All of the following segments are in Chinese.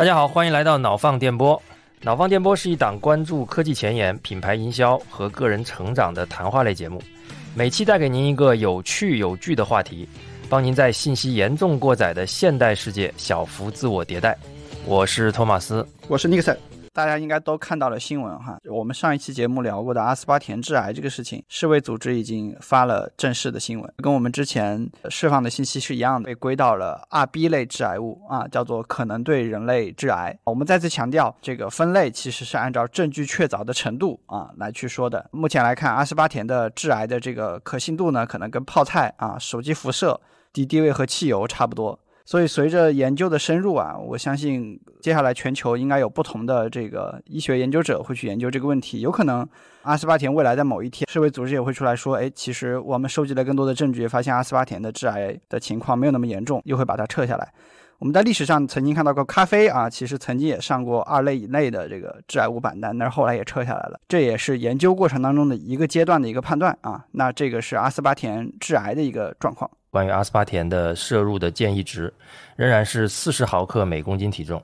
大家好，欢迎来到脑放电波。脑放电波是一档关注科技前沿、品牌营销和个人成长的谈话类节目，每期带给您一个有趣有据的话题，帮您在信息严重过载的现代世界小幅自我迭代。我是托马斯，我是尼克森。大家应该都看到了新闻哈，我们上一期节目聊过的阿斯巴甜致癌这个事情，世卫组织已经发了正式的新闻，跟我们之前释放的信息是一样的，被归到了二 B 类致癌物啊，叫做可能对人类致癌。我们再次强调，这个分类其实是按照证据确凿的程度啊来去说的。目前来看，阿斯巴甜的致癌的这个可信度呢，可能跟泡菜啊、手机辐射、敌敌畏和汽油差不多。所以，随着研究的深入啊，我相信接下来全球应该有不同的这个医学研究者会去研究这个问题。有可能阿斯巴甜未来在某一天，世卫组织也会出来说：“哎，其实我们收集了更多的证据，发现阿斯巴甜的致癌的情况没有那么严重，又会把它撤下来。”我们在历史上曾经看到过咖啡啊，其实曾经也上过二类以内的这个致癌物榜单，但是后来也撤下来了。这也是研究过程当中的一个阶段的一个判断啊。那这个是阿斯巴甜致癌的一个状况。关于阿斯巴甜的摄入的建议值，仍然是四十毫克每公斤体重。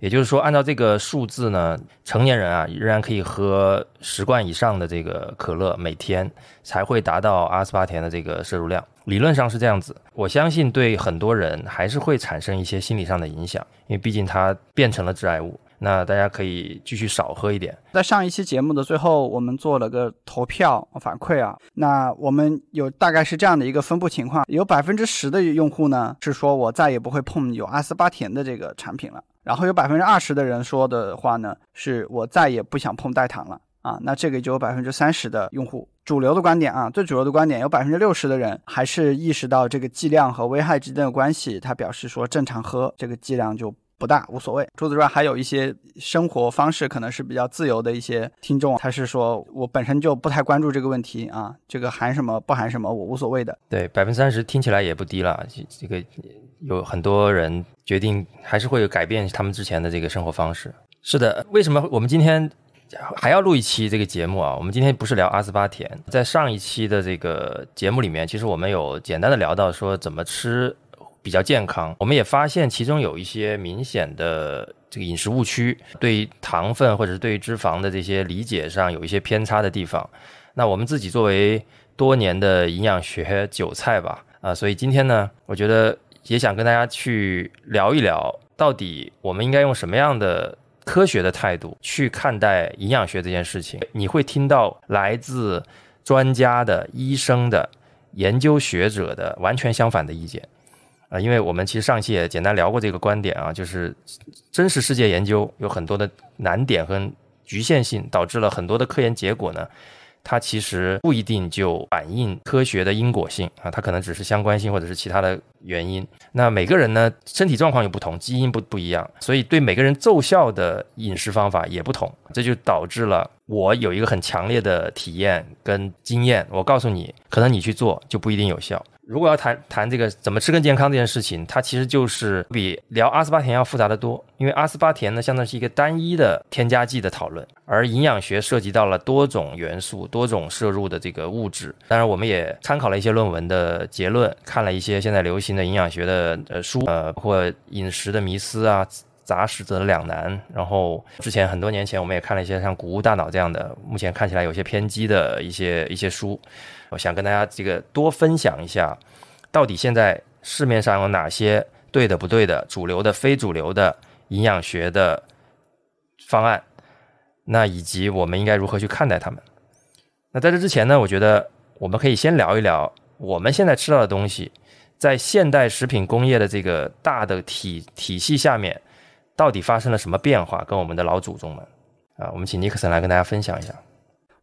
也就是说，按照这个数字呢，成年人啊仍然可以喝十罐以上的这个可乐每天，才会达到阿斯巴甜的这个摄入量。理论上是这样子，我相信对很多人还是会产生一些心理上的影响，因为毕竟它变成了致癌物。那大家可以继续少喝一点。在上一期节目的最后，我们做了个投票反馈啊。那我们有大概是这样的一个分布情况：有百分之十的用户呢是说我再也不会碰有阿斯巴甜的这个产品了；然后有百分之二十的人说的话呢是我再也不想碰代糖了啊。那这个就有百分之三十的用户主流的观点啊，最主流的观点有百分之六十的人还是意识到这个剂量和危害之间的关系，他表示说正常喝这个剂量就。不大无所谓。除此之外，还有一些生活方式可能是比较自由的一些听众，他是说我本身就不太关注这个问题啊，这个含什么不含什么我无所谓的。对，百分之三十听起来也不低了。这个有很多人决定还是会有改变他们之前的这个生活方式。是的，为什么我们今天还要录一期这个节目啊？我们今天不是聊阿斯巴甜，在上一期的这个节目里面，其实我们有简单的聊到说怎么吃。比较健康，我们也发现其中有一些明显的这个饮食误区，对糖分或者是对脂肪的这些理解上有一些偏差的地方。那我们自己作为多年的营养学韭菜吧，啊，所以今天呢，我觉得也想跟大家去聊一聊，到底我们应该用什么样的科学的态度去看待营养学这件事情。你会听到来自专家的、医生的、研究学者的完全相反的意见。啊，因为我们其实上期也简单聊过这个观点啊，就是真实世界研究有很多的难点和局限性，导致了很多的科研结果呢，它其实不一定就反映科学的因果性啊，它可能只是相关性或者是其他的原因。那每个人呢，身体状况又不同，基因不不一样，所以对每个人奏效的饮食方法也不同，这就导致了我有一个很强烈的体验跟经验，我告诉你，可能你去做就不一定有效。如果要谈谈这个怎么吃更健康这件事情，它其实就是比聊阿斯巴甜要复杂的多。因为阿斯巴甜呢，相当于是一个单一的添加剂的讨论，而营养学涉及到了多种元素、多种摄入的这个物质。当然，我们也参考了一些论文的结论，看了一些现在流行的营养学的呃书，呃，包括《饮食的迷思》啊，《杂食者的两难》。然后之前很多年前，我们也看了一些像《谷物大脑》这样的，目前看起来有些偏激的一些一些书。我想跟大家这个多分享一下，到底现在市面上有哪些对的、不对的、主流的、非主流的营养学的方案，那以及我们应该如何去看待他们。那在这之前呢，我觉得我们可以先聊一聊我们现在吃到的东西，在现代食品工业的这个大的体体系下面，到底发生了什么变化，跟我们的老祖宗们啊，我们请尼克森来跟大家分享一下。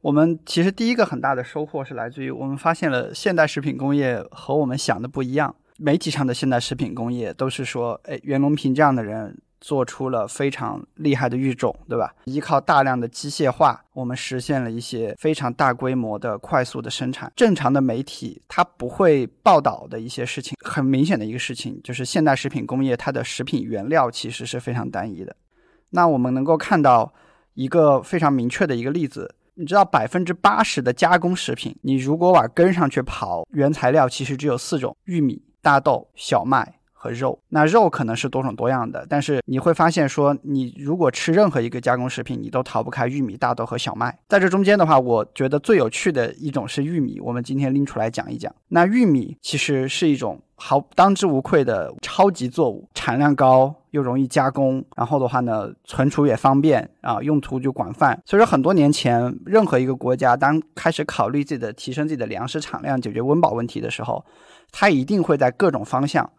我们其实第一个很大的收获是来自于我们发现了现代食品工业和我们想的不一样。媒体上的现代食品工业都是说，哎，袁隆平这样的人做出了非常厉害的育种，对吧？依靠大量的机械化，我们实现了一些非常大规模的快速的生产。正常的媒体它不会报道的一些事情，很明显的一个事情就是现代食品工业它的食品原料其实是非常单一的。那我们能够看到一个非常明确的一个例子。你知道百分之八十的加工食品，你如果往根上去刨，原材料其实只有四种：玉米、大豆、小麦和肉。那肉可能是多种多样的，但是你会发现说，你如果吃任何一个加工食品，你都逃不开玉米、大豆和小麦。在这中间的话，我觉得最有趣的一种是玉米，我们今天拎出来讲一讲。那玉米其实是一种毫当之无愧的超级作物，产量高又容易加工，然后的话呢，存储也方便啊，用途就广泛。所以说很多年前，任何一个国家当开始考虑自己的提升自己的粮食产量、解决温饱问题的时候，它一定会在各种方向。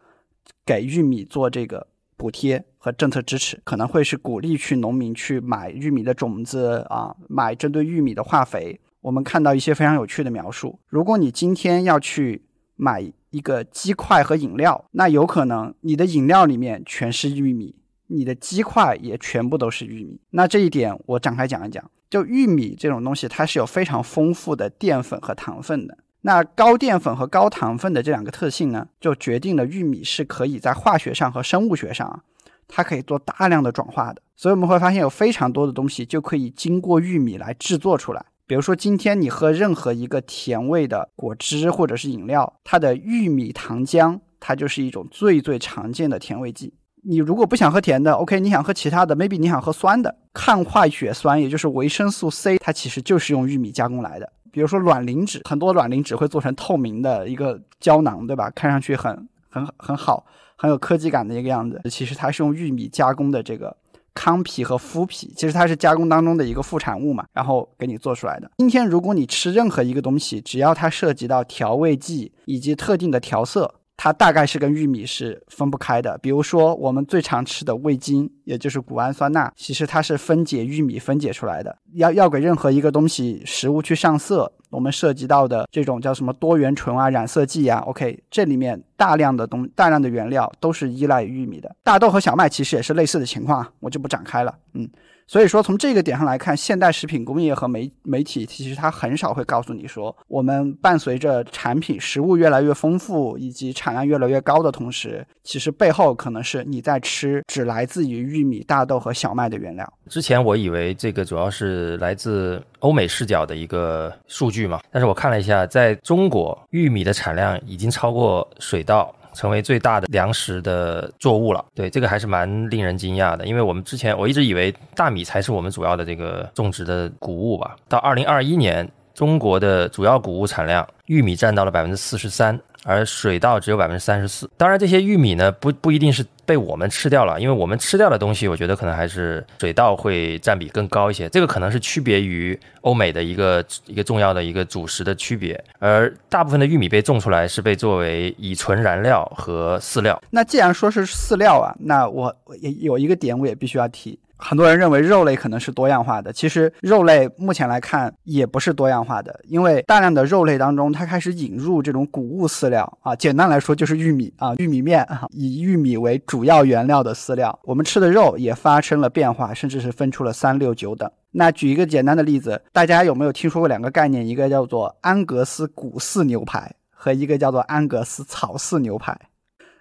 给玉米做这个补贴和政策支持，可能会是鼓励去农民去买玉米的种子啊，买针对玉米的化肥。我们看到一些非常有趣的描述。如果你今天要去买一个鸡块和饮料，那有可能你的饮料里面全是玉米，你的鸡块也全部都是玉米。那这一点我展开讲一讲。就玉米这种东西，它是有非常丰富的淀粉和糖分的。那高淀粉和高糖分的这两个特性呢，就决定了玉米是可以在化学上和生物学上啊，它可以做大量的转化的。所以我们会发现有非常多的东西就可以经过玉米来制作出来。比如说今天你喝任何一个甜味的果汁或者是饮料，它的玉米糖浆，它就是一种最最常见的甜味剂。你如果不想喝甜的，OK，你想喝其他的，maybe 你想喝酸的，抗坏血酸，也就是维生素 C，它其实就是用玉米加工来的。比如说卵磷脂，很多卵磷脂会做成透明的一个胶囊，对吧？看上去很很很好，很有科技感的一个样子。其实它是用玉米加工的这个糠皮和麸皮，其实它是加工当中的一个副产物嘛，然后给你做出来的。今天如果你吃任何一个东西，只要它涉及到调味剂以及特定的调色。它大概是跟玉米是分不开的。比如说，我们最常吃的味精，也就是谷氨酸钠，其实它是分解玉米分解出来的。要要给任何一个东西食物去上色，我们涉及到的这种叫什么多元醇啊、染色剂啊，OK，这里面大量的东大量的原料都是依赖玉米的。大豆和小麦其实也是类似的情况，我就不展开了。嗯。所以说，从这个点上来看，现代食品工业和媒媒体其实它很少会告诉你说，我们伴随着产品食物越来越丰富以及产量越来越高的同时，其实背后可能是你在吃只来自于玉米、大豆和小麦的原料。之前我以为这个主要是来自欧美视角的一个数据嘛，但是我看了一下，在中国玉米的产量已经超过水稻。成为最大的粮食的作物了，对这个还是蛮令人惊讶的，因为我们之前我一直以为大米才是我们主要的这个种植的谷物吧。到二零二一年，中国的主要谷物产量，玉米占到了百分之四十三。而水稻只有百分之三十四。当然，这些玉米呢，不不一定是被我们吃掉了，因为我们吃掉的东西，我觉得可能还是水稻会占比更高一些。这个可能是区别于欧美的一个一个重要的一个主食的区别。而大部分的玉米被种出来是被作为乙醇燃料和饲料。那既然说是饲料啊，那我也有一个点我也必须要提。很多人认为肉类可能是多样化的，其实肉类目前来看也不是多样化的，因为大量的肉类当中，它开始引入这种谷物饲料啊，简单来说就是玉米啊，玉米面啊，以玉米为主要原料的饲料，我们吃的肉也发生了变化，甚至是分出了三六九等。那举一个简单的例子，大家有没有听说过两个概念？一个叫做安格斯谷饲牛排，和一个叫做安格斯草饲牛排。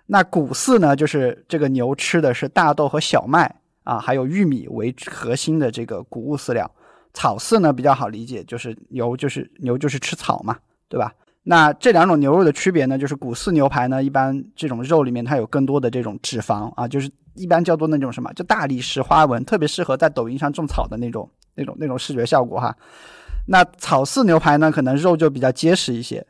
那谷饲呢，就是这个牛吃的是大豆和小麦。啊，还有玉米为核心的这个谷物饲料，草饲呢比较好理解，就是牛就是牛就是吃草嘛，对吧？那这两种牛肉的区别呢，就是谷饲牛排呢，一般这种肉里面它有更多的这种脂肪啊，就是一般叫做那种什么，就大理石花纹，特别适合在抖音上种草的那种那种那种视觉效果哈。那草饲牛排呢，可能肉就比较结实一些。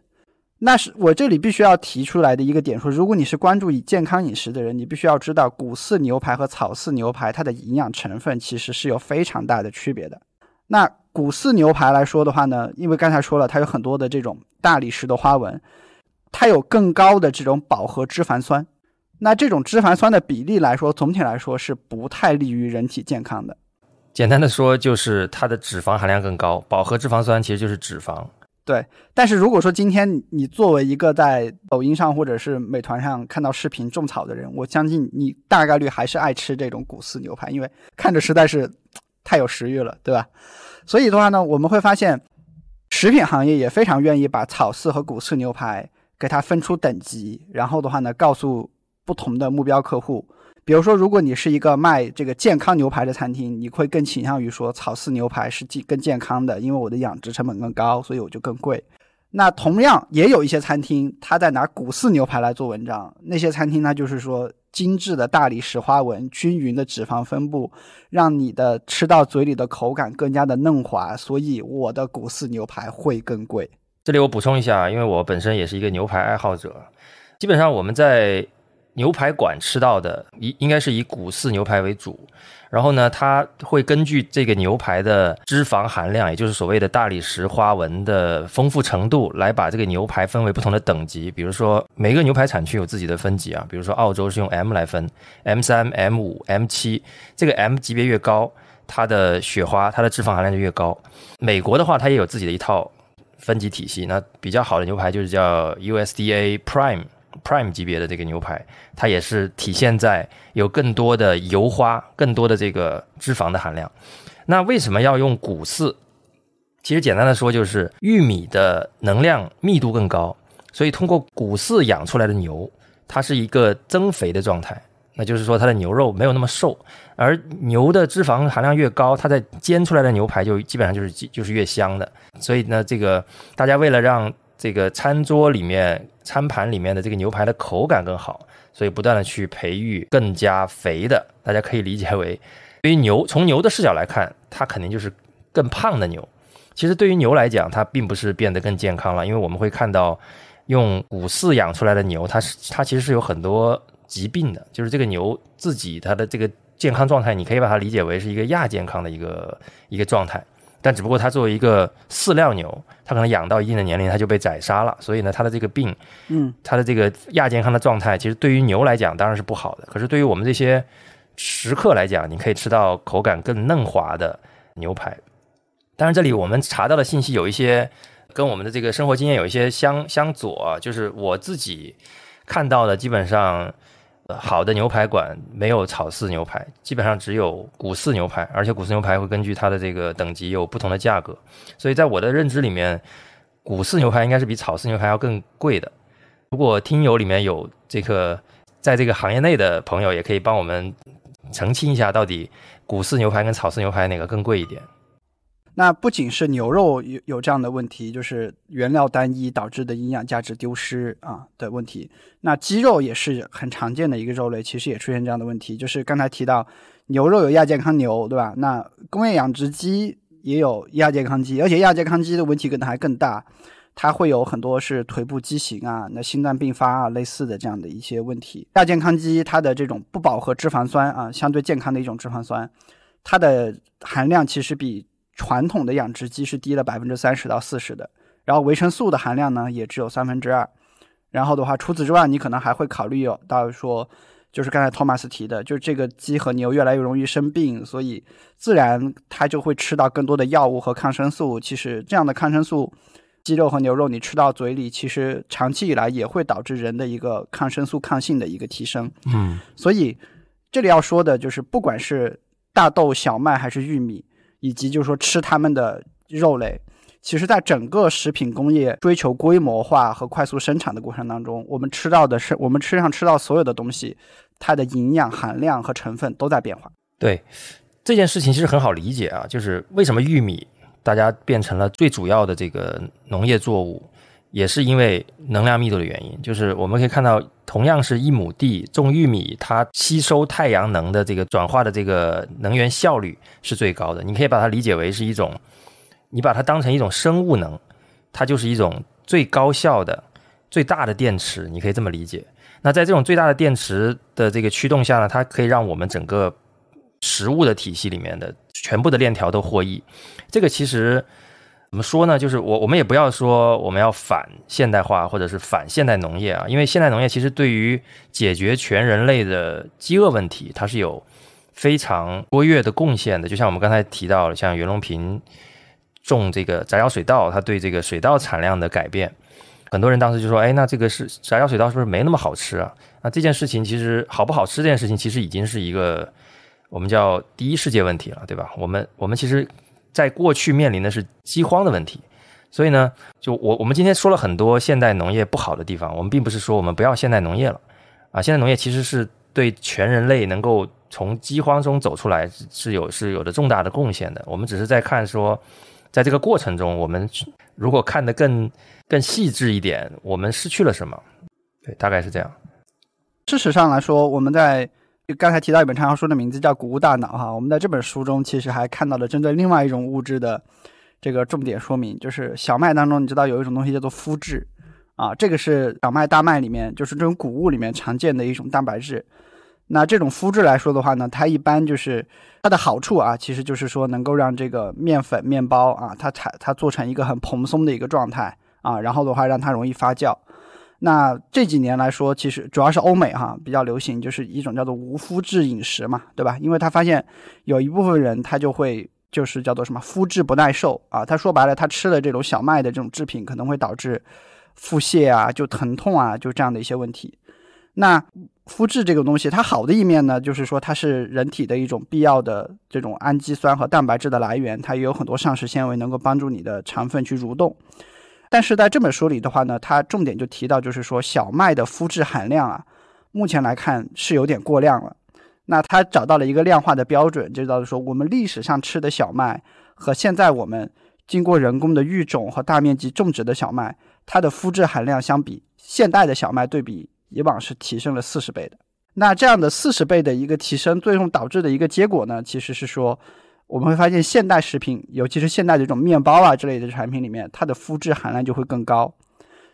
那是我这里必须要提出来的一个点，说如果你是关注以健康饮食的人，你必须要知道谷饲牛排和草饲牛排它的营养成分其实是有非常大的区别的。那谷饲牛排来说的话呢，因为刚才说了，它有很多的这种大理石的花纹，它有更高的这种饱和脂肪酸。那这种脂肪酸的比例来说，总体来说是不太利于人体健康的。简单的说，就是它的脂肪含量更高。饱和脂肪酸其实就是脂肪。对，但是如果说今天你作为一个在抖音上或者是美团上看到视频种草的人，我相信你大概率还是爱吃这种古饲牛排，因为看着实在是太有食欲了，对吧？所以的话呢，我们会发现食品行业也非常愿意把草饲和古饲牛排给它分出等级，然后的话呢，告诉不同的目标客户。比如说，如果你是一个卖这个健康牛排的餐厅，你会更倾向于说草饲牛排是更更健康的，因为我的养殖成本更高，所以我就更贵。那同样也有一些餐厅，他在拿古饲牛排来做文章。那些餐厅呢，就是说精致的大理石花纹、均匀的脂肪分布，让你的吃到嘴里的口感更加的嫩滑。所以我的古饲牛排会更贵。这里我补充一下，因为我本身也是一个牛排爱好者，基本上我们在牛排馆吃到的，应应该是以古寺牛排为主。然后呢，它会根据这个牛排的脂肪含量，也就是所谓的大理石花纹的丰富程度，来把这个牛排分为不同的等级。比如说，每个牛排产区有自己的分级啊。比如说，澳洲是用 M 来分，M 三、M 五、M 七，这个 M 级别越高，它的雪花、它的脂肪含量就越高。美国的话，它也有自己的一套分级体系。那比较好的牛排就是叫 USDA Prime。Prime 级别的这个牛排，它也是体现在有更多的油花、更多的这个脂肪的含量。那为什么要用谷饲？其实简单的说，就是玉米的能量密度更高，所以通过谷饲养出来的牛，它是一个增肥的状态。那就是说，它的牛肉没有那么瘦，而牛的脂肪含量越高，它在煎出来的牛排就基本上就是就是越香的。所以呢，这个大家为了让这个餐桌里面、餐盘里面的这个牛排的口感更好，所以不断的去培育更加肥的。大家可以理解为，对于牛，从牛的视角来看，它肯定就是更胖的牛。其实对于牛来讲，它并不是变得更健康了，因为我们会看到，用谷饲养出来的牛，它是它其实是有很多疾病的。就是这个牛自己它的这个健康状态，你可以把它理解为是一个亚健康的一个一个状态。但只不过它作为一个饲料牛，它可能养到一定的年龄，它就被宰杀了。所以呢，它的这个病，嗯，它的这个亚健康的状态，其实对于牛来讲当然是不好的。可是对于我们这些食客来讲，你可以吃到口感更嫩滑的牛排。当然，这里我们查到的信息有一些跟我们的这个生活经验有一些相相左，就是我自己看到的基本上。好的牛排馆没有草饲牛排，基本上只有谷饲牛排，而且谷饲牛排会根据它的这个等级有不同的价格，所以在我的认知里面，谷饲牛排应该是比草饲牛排要更贵的。如果听友里面有这个在这个行业内的朋友，也可以帮我们澄清一下，到底谷饲牛排跟草饲牛排哪个更贵一点？那不仅是牛肉有有这样的问题，就是原料单一导致的营养价值丢失啊的问题。那鸡肉也是很常见的一个肉类，其实也出现这样的问题。就是刚才提到牛肉有亚健康牛，对吧？那工业养殖鸡也有亚健康鸡，而且亚健康鸡的问题可能还更大，它会有很多是腿部畸形啊、那心脏病发啊类似的这样的一些问题。亚健康鸡它的这种不饱和脂肪酸啊，相对健康的一种脂肪酸，它的含量其实比。传统的养殖鸡是低了百分之三十到四十的，然后维生素的含量呢也只有三分之二。然后的话，除此之外，你可能还会考虑有到说，就是刚才托马斯提的，就是这个鸡和牛越来越容易生病，所以自然它就会吃到更多的药物和抗生素。其实这样的抗生素，鸡肉和牛肉你吃到嘴里，其实长期以来也会导致人的一个抗生素抗性的一个提升。嗯，所以这里要说的就是，不管是大豆、小麦还是玉米。以及就是说吃他们的肉类，其实，在整个食品工业追求规模化和快速生产的过程当中，我们吃到的是我们身上吃到所有的东西，它的营养含量和成分都在变化。对这件事情其实很好理解啊，就是为什么玉米大家变成了最主要的这个农业作物。也是因为能量密度的原因，就是我们可以看到，同样是一亩地种玉米，它吸收太阳能的这个转化的这个能源效率是最高的。你可以把它理解为是一种，你把它当成一种生物能，它就是一种最高效的、最大的电池。你可以这么理解。那在这种最大的电池的这个驱动下呢，它可以让我们整个食物的体系里面的全部的链条都获益。这个其实。怎么说呢？就是我我们也不要说我们要反现代化或者是反现代农业啊，因为现代农业其实对于解决全人类的饥饿问题，它是有非常卓越的贡献的。就像我们刚才提到了，像袁隆平种这个杂交水稻，它对这个水稻产量的改变，很多人当时就说：“哎，那这个是杂交水稻是不是没那么好吃啊？”那这件事情其实好不好吃这件事情，其实已经是一个我们叫第一世界问题了，对吧？我们我们其实。在过去面临的是饥荒的问题，所以呢，就我我们今天说了很多现代农业不好的地方，我们并不是说我们不要现代农业了，啊，现代农业其实是对全人类能够从饥荒中走出来是有是有着重大的贡献的。我们只是在看说，在这个过程中，我们如果看得更更细致一点，我们失去了什么？对，大概是这样。事实上来说，我们在刚才提到一本畅销书的名字叫《谷物大脑》哈，我们在这本书中其实还看到了针对另外一种物质的这个重点说明，就是小麦当中，你知道有一种东西叫做麸质啊，这个是小麦、大麦里面就是这种谷物里面常见的一种蛋白质。那这种麸质来说的话呢，它一般就是它的好处啊，其实就是说能够让这个面粉、面包啊，它产它做成一个很蓬松的一个状态啊，然后的话让它容易发酵。那这几年来说，其实主要是欧美哈比较流行，就是一种叫做无麸质饮食嘛，对吧？因为他发现有一部分人他就会就是叫做什么麸质不耐受啊，他说白了，他吃了这种小麦的这种制品，可能会导致腹泻啊、就疼痛啊，就这样的一些问题。那麸质这个东西，它好的一面呢，就是说它是人体的一种必要的这种氨基酸和蛋白质的来源，它也有很多膳食纤维能够帮助你的肠粪去蠕动。但是在这本书里的话呢，它重点就提到，就是说小麦的麸质含量啊，目前来看是有点过量了。那他找到了一个量化的标准，就叫做说，我们历史上吃的小麦和现在我们经过人工的育种和大面积种植的小麦，它的麸质含量相比现代的小麦对比以往是提升了四十倍的。那这样的四十倍的一个提升，最终导致的一个结果呢，其实是说。我们会发现，现代食品，尤其是现代这种面包啊之类的产品里面，它的麸质含量就会更高。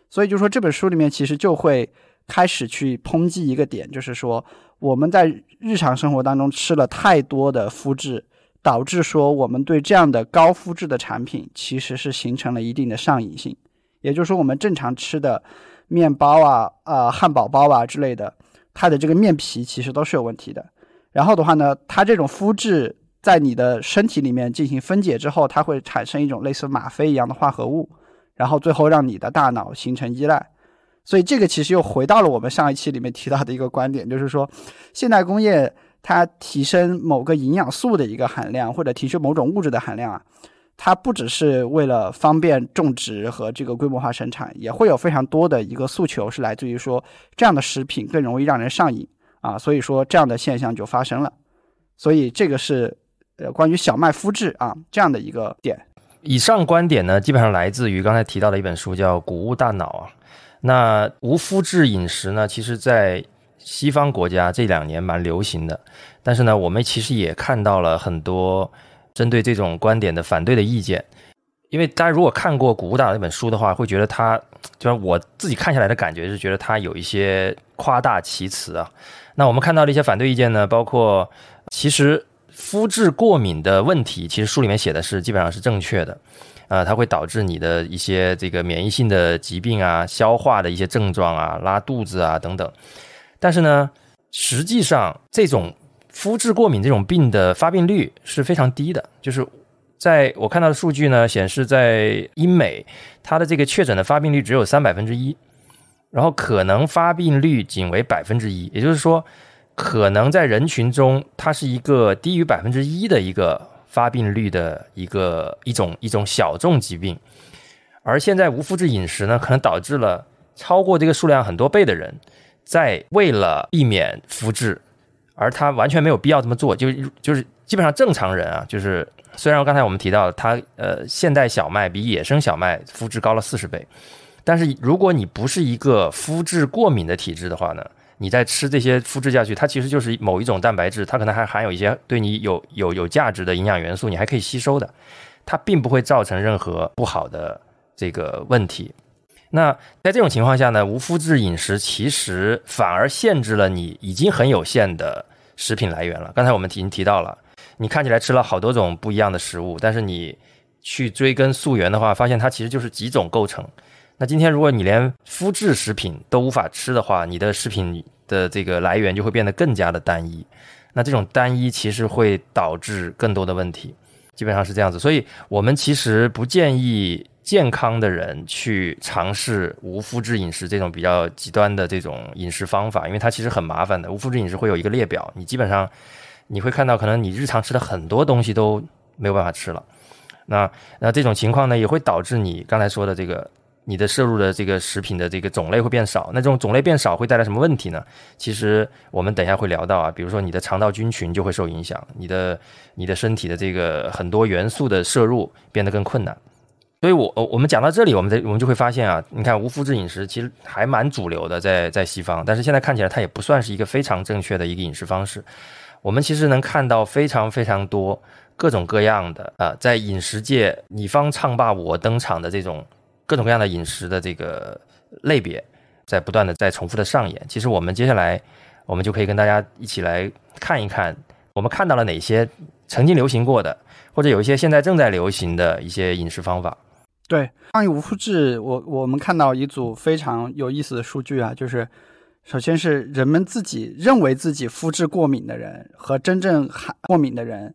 所以就说这本书里面其实就会开始去抨击一个点，就是说我们在日常生活当中吃了太多的麸质，导致说我们对这样的高麸质的产品其实是形成了一定的上瘾性。也就是说，我们正常吃的面包啊、啊汉堡包啊之类的，它的这个面皮其实都是有问题的。然后的话呢，它这种麸质。在你的身体里面进行分解之后，它会产生一种类似吗啡一样的化合物，然后最后让你的大脑形成依赖。所以这个其实又回到了我们上一期里面提到的一个观点，就是说，现代工业它提升某个营养素的一个含量，或者提升某种物质的含量啊，它不只是为了方便种植和这个规模化生产，也会有非常多的一个诉求是来自于说这样的食品更容易让人上瘾啊，所以说这样的现象就发生了。所以这个是。呃，关于小麦麸质啊这样的一个点，以上观点呢，基本上来自于刚才提到的一本书，叫《谷物大脑》啊。那无麸质饮食呢，其实在西方国家这两年蛮流行的，但是呢，我们其实也看到了很多针对这种观点的反对的意见。因为大家如果看过《谷物大脑》那本书的话，会觉得它，就是我自己看下来的感觉是觉得它有一些夸大其词啊。那我们看到的一些反对意见呢，包括其实。肤质过敏的问题，其实书里面写的是基本上是正确的，呃，它会导致你的一些这个免疫性的疾病啊、消化的一些症状啊、拉肚子啊等等。但是呢，实际上这种肤质过敏这种病的发病率是非常低的，就是在我看到的数据呢显示，在英美，它的这个确诊的发病率只有三百分之一，然后可能发病率仅为百分之一，也就是说。可能在人群中，它是一个低于百分之一的一个发病率的一个一种一种小众疾病，而现在无麸质饮食呢，可能导致了超过这个数量很多倍的人，在为了避免麸质，而他完全没有必要这么做，就就是基本上正常人啊，就是虽然刚才我们提到它呃现代小麦比野生小麦麸质高了四十倍，但是如果你不是一个麸质过敏的体质的话呢？你在吃这些麸质下去，它其实就是某一种蛋白质，它可能还含有一些对你有有有价值的营养元素，你还可以吸收的，它并不会造成任何不好的这个问题。那在这种情况下呢，无麸质饮食其实反而限制了你已经很有限的食品来源了。刚才我们已经提到了，你看起来吃了好多种不一样的食物，但是你去追根溯源的话，发现它其实就是几种构成。那今天如果你连麸质食品都无法吃的话，你的食品的这个来源就会变得更加的单一。那这种单一其实会导致更多的问题，基本上是这样子。所以我们其实不建议健康的人去尝试无麸质饮食这种比较极端的这种饮食方法，因为它其实很麻烦的。无麸质饮食会有一个列表，你基本上你会看到，可能你日常吃的很多东西都没有办法吃了。那那这种情况呢，也会导致你刚才说的这个。你的摄入的这个食品的这个种类会变少，那这种种类变少会带来什么问题呢？其实我们等一下会聊到啊，比如说你的肠道菌群就会受影响，你的你的身体的这个很多元素的摄入变得更困难。所以我我们讲到这里，我们在我们就会发现啊，你看无麸质饮食其实还蛮主流的，在在西方，但是现在看起来它也不算是一个非常正确的一个饮食方式。我们其实能看到非常非常多各种各样的啊，在饮食界你方唱罢我登场的这种各种各样的饮食的这个类别，在不断的在重复的上演。其实我们接下来我们就可以跟大家一起来看一看，我们看到了哪些曾经流行过的，或者有一些现在正在流行的一些饮食方法。对，关于无麸质，我我们看到一组非常有意思的数据啊，就是首先是人们自己认为自己肤质过敏的人和真正过敏的人，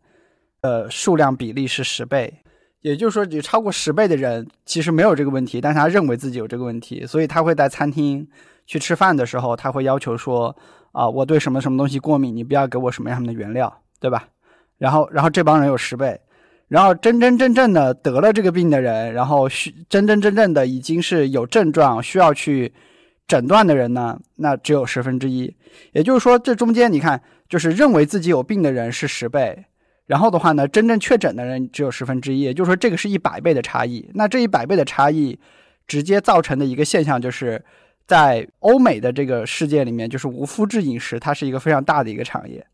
呃，数量比例是十倍，也就是说，有超过十倍的人其实没有这个问题，但是他认为自己有这个问题，所以他会在餐厅去吃饭的时候，他会要求说啊，我对什么什么东西过敏，你不要给我什么样的原料，对吧？然后，然后这帮人有十倍。然后真真正正的得了这个病的人，然后需真真正正的已经是有症状需要去诊断的人呢，那只有十分之一。也就是说，这中间你看，就是认为自己有病的人是十倍，然后的话呢，真正确诊的人只有十分之一。也就是说，这个是一百倍的差异。那这一百倍的差异，直接造成的一个现象，就是在欧美的这个世界里面，就是无麸质饮食，它是一个非常大的一个产业。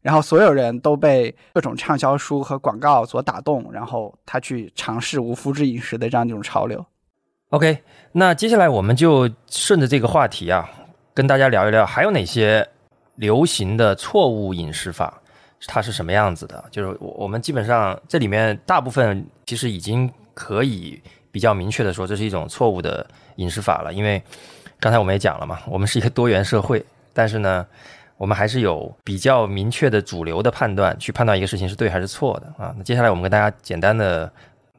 然后所有人都被各种畅销书和广告所打动，然后他去尝试无麸质饮食的这样一种潮流。OK，那接下来我们就顺着这个话题啊，跟大家聊一聊，还有哪些流行的错误饮食法，它是什么样子的？就是我我们基本上这里面大部分其实已经可以比较明确的说，这是一种错误的饮食法了。因为刚才我们也讲了嘛，我们是一个多元社会，但是呢。我们还是有比较明确的主流的判断，去判断一个事情是对还是错的啊。那接下来我们跟大家简单的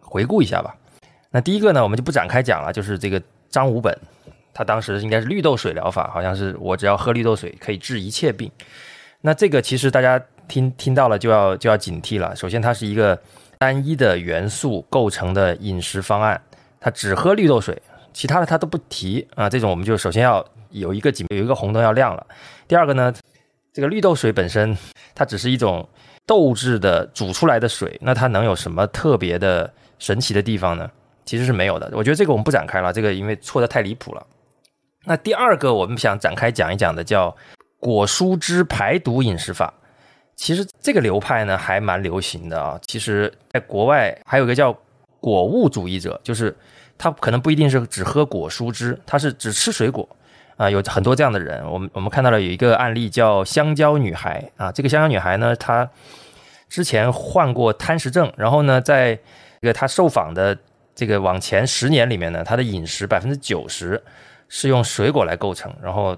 回顾一下吧。那第一个呢，我们就不展开讲了，就是这个张五本，他当时应该是绿豆水疗法，好像是我只要喝绿豆水可以治一切病。那这个其实大家听听到了就要就要警惕了。首先，它是一个单一的元素构成的饮食方案，它只喝绿豆水，其他的它都不提啊。这种我们就首先要有一个警有一个红灯要亮了。第二个呢？这个绿豆水本身，它只是一种豆制的煮出来的水，那它能有什么特别的神奇的地方呢？其实是没有的。我觉得这个我们不展开了，这个因为错的太离谱了。那第二个我们想展开讲一讲的叫果蔬汁排毒饮食法，其实这个流派呢还蛮流行的啊。其实在国外还有一个叫果物主义者，就是他可能不一定是只喝果蔬汁，他是只吃水果。啊，有很多这样的人，我们我们看到了有一个案例叫香蕉女孩啊，这个香蕉女孩呢，她之前患过贪食症，然后呢，在这个她受访的这个往前十年里面呢，她的饮食百分之九十是用水果来构成，然后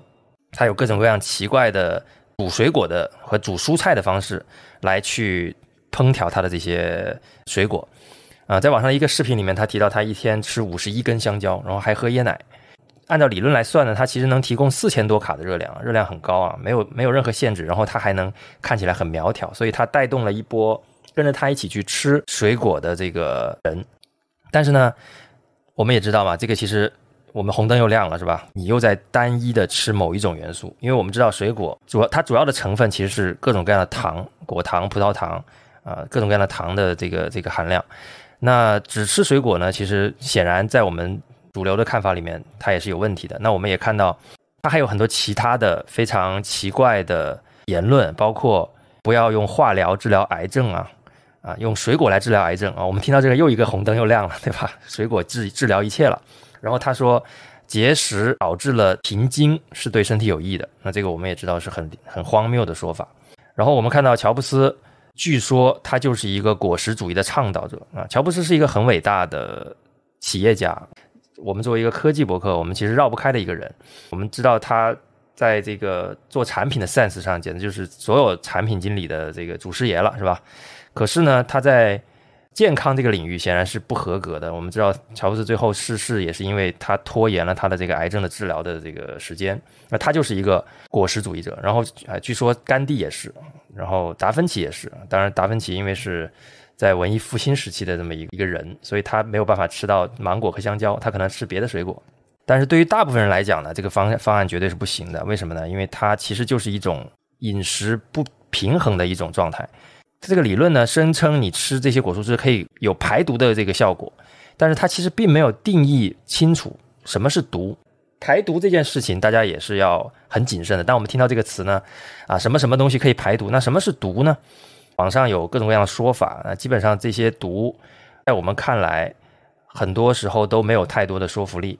她有各种各样奇怪的煮水果的和煮蔬菜的方式来去烹调它的这些水果啊，在网上一个视频里面，他提到他一天吃五十一根香蕉，然后还喝椰奶。按照理论来算呢，它其实能提供四千多卡的热量，热量很高啊，没有没有任何限制，然后它还能看起来很苗条，所以它带动了一波跟着它一起去吃水果的这个人。但是呢，我们也知道嘛，这个其实我们红灯又亮了，是吧？你又在单一的吃某一种元素，因为我们知道水果主要它主要的成分其实是各种各样的糖，果糖、葡萄糖啊，各种各样的糖的这个这个含量。那只吃水果呢，其实显然在我们。主流的看法里面，它也是有问题的。那我们也看到，它还有很多其他的非常奇怪的言论，包括不要用化疗治疗癌症啊，啊，用水果来治疗癌症啊。我们听到这个又一个红灯又亮了，对吧？水果治治疗一切了。然后他说，节食导致了停经是对身体有益的。那这个我们也知道是很很荒谬的说法。然后我们看到乔布斯，据说他就是一个果实主义的倡导者啊。乔布斯是一个很伟大的企业家。我们作为一个科技博客，我们其实绕不开的一个人。我们知道他在这个做产品的 sense 上，简直就是所有产品经理的这个祖师爷了，是吧？可是呢，他在健康这个领域显然是不合格的。我们知道乔布斯最后逝世也是因为他拖延了他的这个癌症的治疗的这个时间。那他就是一个果实主义者。然后啊，据说甘地也是，然后达芬奇也是。当然，达芬奇因为是。在文艺复兴时期的这么一一个人，所以他没有办法吃到芒果和香蕉，他可能吃别的水果。但是对于大部分人来讲呢，这个方方案绝对是不行的。为什么呢？因为它其实就是一种饮食不平衡的一种状态。这个理论呢，声称你吃这些果蔬汁可以有排毒的这个效果，但是它其实并没有定义清楚什么是毒。排毒这件事情，大家也是要很谨慎的。当我们听到这个词呢，啊，什么什么东西可以排毒？那什么是毒呢？网上有各种各样的说法啊，基本上这些毒，在我们看来，很多时候都没有太多的说服力。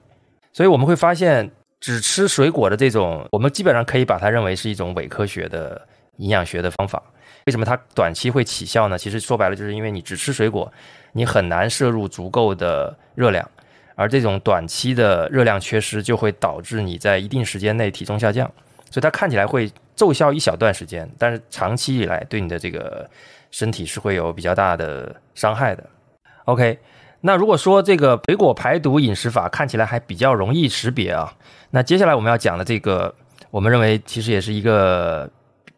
所以我们会发现，只吃水果的这种，我们基本上可以把它认为是一种伪科学的营养学的方法。为什么它短期会起效呢？其实说白了，就是因为你只吃水果，你很难摄入足够的热量，而这种短期的热量缺失就会导致你在一定时间内体重下降。所以它看起来会奏效一小段时间，但是长期以来对你的这个身体是会有比较大的伤害的。OK，那如果说这个水果排毒饮食法看起来还比较容易识别啊，那接下来我们要讲的这个，我们认为其实也是一个。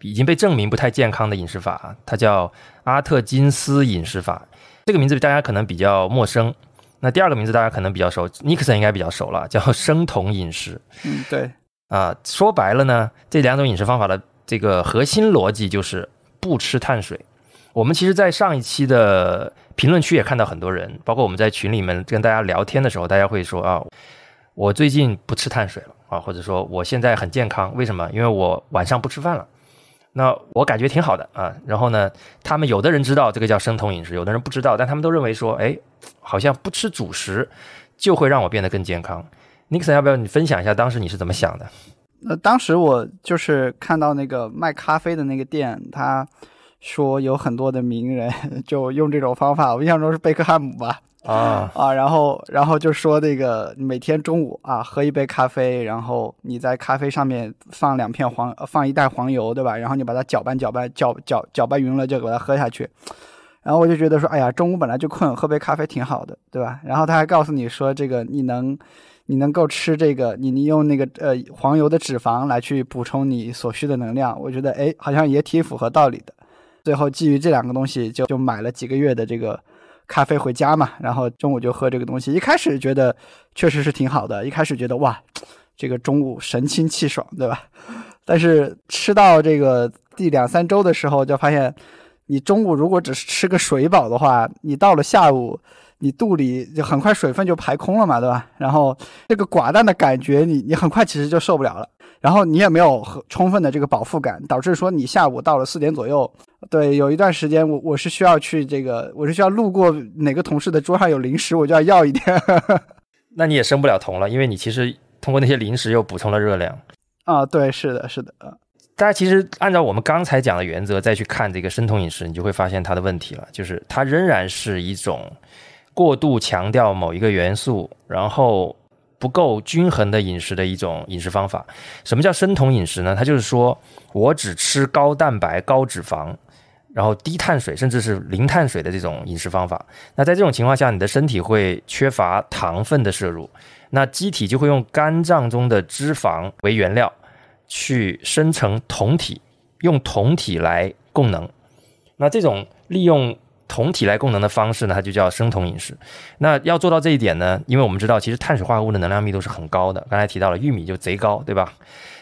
已经被证明不太健康的饮食法，它叫阿特金斯饮食法。这个名字大家可能比较陌生。那第二个名字大家可能比较熟，尼克森应该比较熟了，叫生酮饮食。嗯，对。啊，说白了呢，这两种饮食方法的这个核心逻辑就是不吃碳水。我们其实，在上一期的评论区也看到很多人，包括我们在群里面跟大家聊天的时候，大家会说啊，我最近不吃碳水了啊，或者说我现在很健康，为什么？因为我晚上不吃饭了。那我感觉挺好的啊，然后呢，他们有的人知道这个叫生酮饮食，有的人不知道，但他们都认为说，哎，好像不吃主食就会让我变得更健康。尼克森，要不要你分享一下当时你是怎么想的？那当时我就是看到那个卖咖啡的那个店，他说有很多的名人 就用这种方法，我印象中是贝克汉姆吧。啊啊，然后然后就说那个每天中午啊喝一杯咖啡，然后你在咖啡上面放两片黄，放一袋黄油，对吧？然后你把它搅拌搅拌搅搅搅拌匀了，就把它喝下去。然后我就觉得说，哎呀，中午本来就困，喝杯咖啡挺好的，对吧？然后他还告诉你说，这个你能你能够吃这个，你你用那个呃黄油的脂肪来去补充你所需的能量。我觉得哎，好像也挺符合道理的。最后基于这两个东西，就就买了几个月的这个。咖啡回家嘛，然后中午就喝这个东西。一开始觉得确实是挺好的，一开始觉得哇，这个中午神清气爽，对吧？但是吃到这个第两三周的时候，就发现你中午如果只是吃个水饱的话，你到了下午，你肚里就很快水分就排空了嘛，对吧？然后这个寡淡的感觉，你你很快其实就受不了了。然后你也没有很充分的这个饱腹感，导致说你下午到了四点左右，对，有一段时间我我是需要去这个，我是需要路过哪个同事的桌上有零食，我就要要一点。那你也升不了酮了，因为你其实通过那些零食又补充了热量。啊，对，是的，是的。大家其实按照我们刚才讲的原则再去看这个生酮饮食，你就会发现它的问题了，就是它仍然是一种过度强调某一个元素，然后。不够均衡的饮食的一种饮食方法。什么叫生酮饮食呢？它就是说我只吃高蛋白、高脂肪，然后低碳水，甚至是零碳水的这种饮食方法。那在这种情况下，你的身体会缺乏糖分的摄入，那机体就会用肝脏中的脂肪为原料去生成酮体，用酮体来供能。那这种利用。酮体来供能的方式呢，它就叫生酮饮食。那要做到这一点呢，因为我们知道，其实碳水化合物的能量密度是很高的。刚才提到了玉米就贼高，对吧？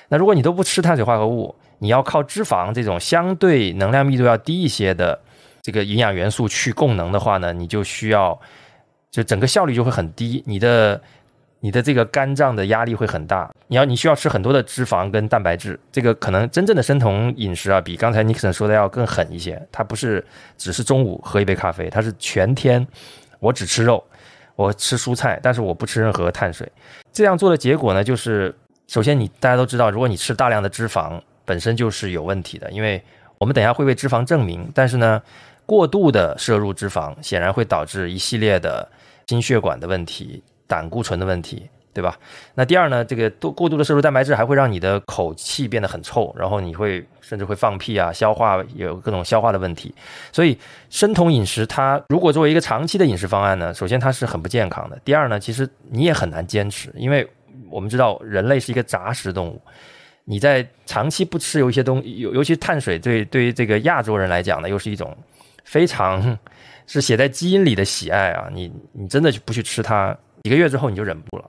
那如果你都不吃碳水化合物，你要靠脂肪这种相对能量密度要低一些的这个营养元素去供能的话呢，你就需要就整个效率就会很低，你的。你的这个肝脏的压力会很大，你要你需要吃很多的脂肪跟蛋白质，这个可能真正的生酮饮食啊，比刚才尼克森说的要更狠一些。它不是只是中午喝一杯咖啡，它是全天我只吃肉，我吃蔬菜，但是我不吃任何碳水。这样做的结果呢，就是首先你大家都知道，如果你吃大量的脂肪，本身就是有问题的，因为我们等下会为脂肪证明。但是呢，过度的摄入脂肪显然会导致一系列的心血管的问题。胆固醇的问题，对吧？那第二呢，这个多过度的摄入蛋白质还会让你的口气变得很臭，然后你会甚至会放屁啊，消化有各种消化的问题。所以生酮饮食它如果作为一个长期的饮食方案呢，首先它是很不健康的。第二呢，其实你也很难坚持，因为我们知道人类是一个杂食动物，你在长期不吃有一些东，尤尤其碳水，对对于这个亚洲人来讲呢，又是一种非常是写在基因里的喜爱啊。你你真的不去吃它。几个月之后你就忍不了，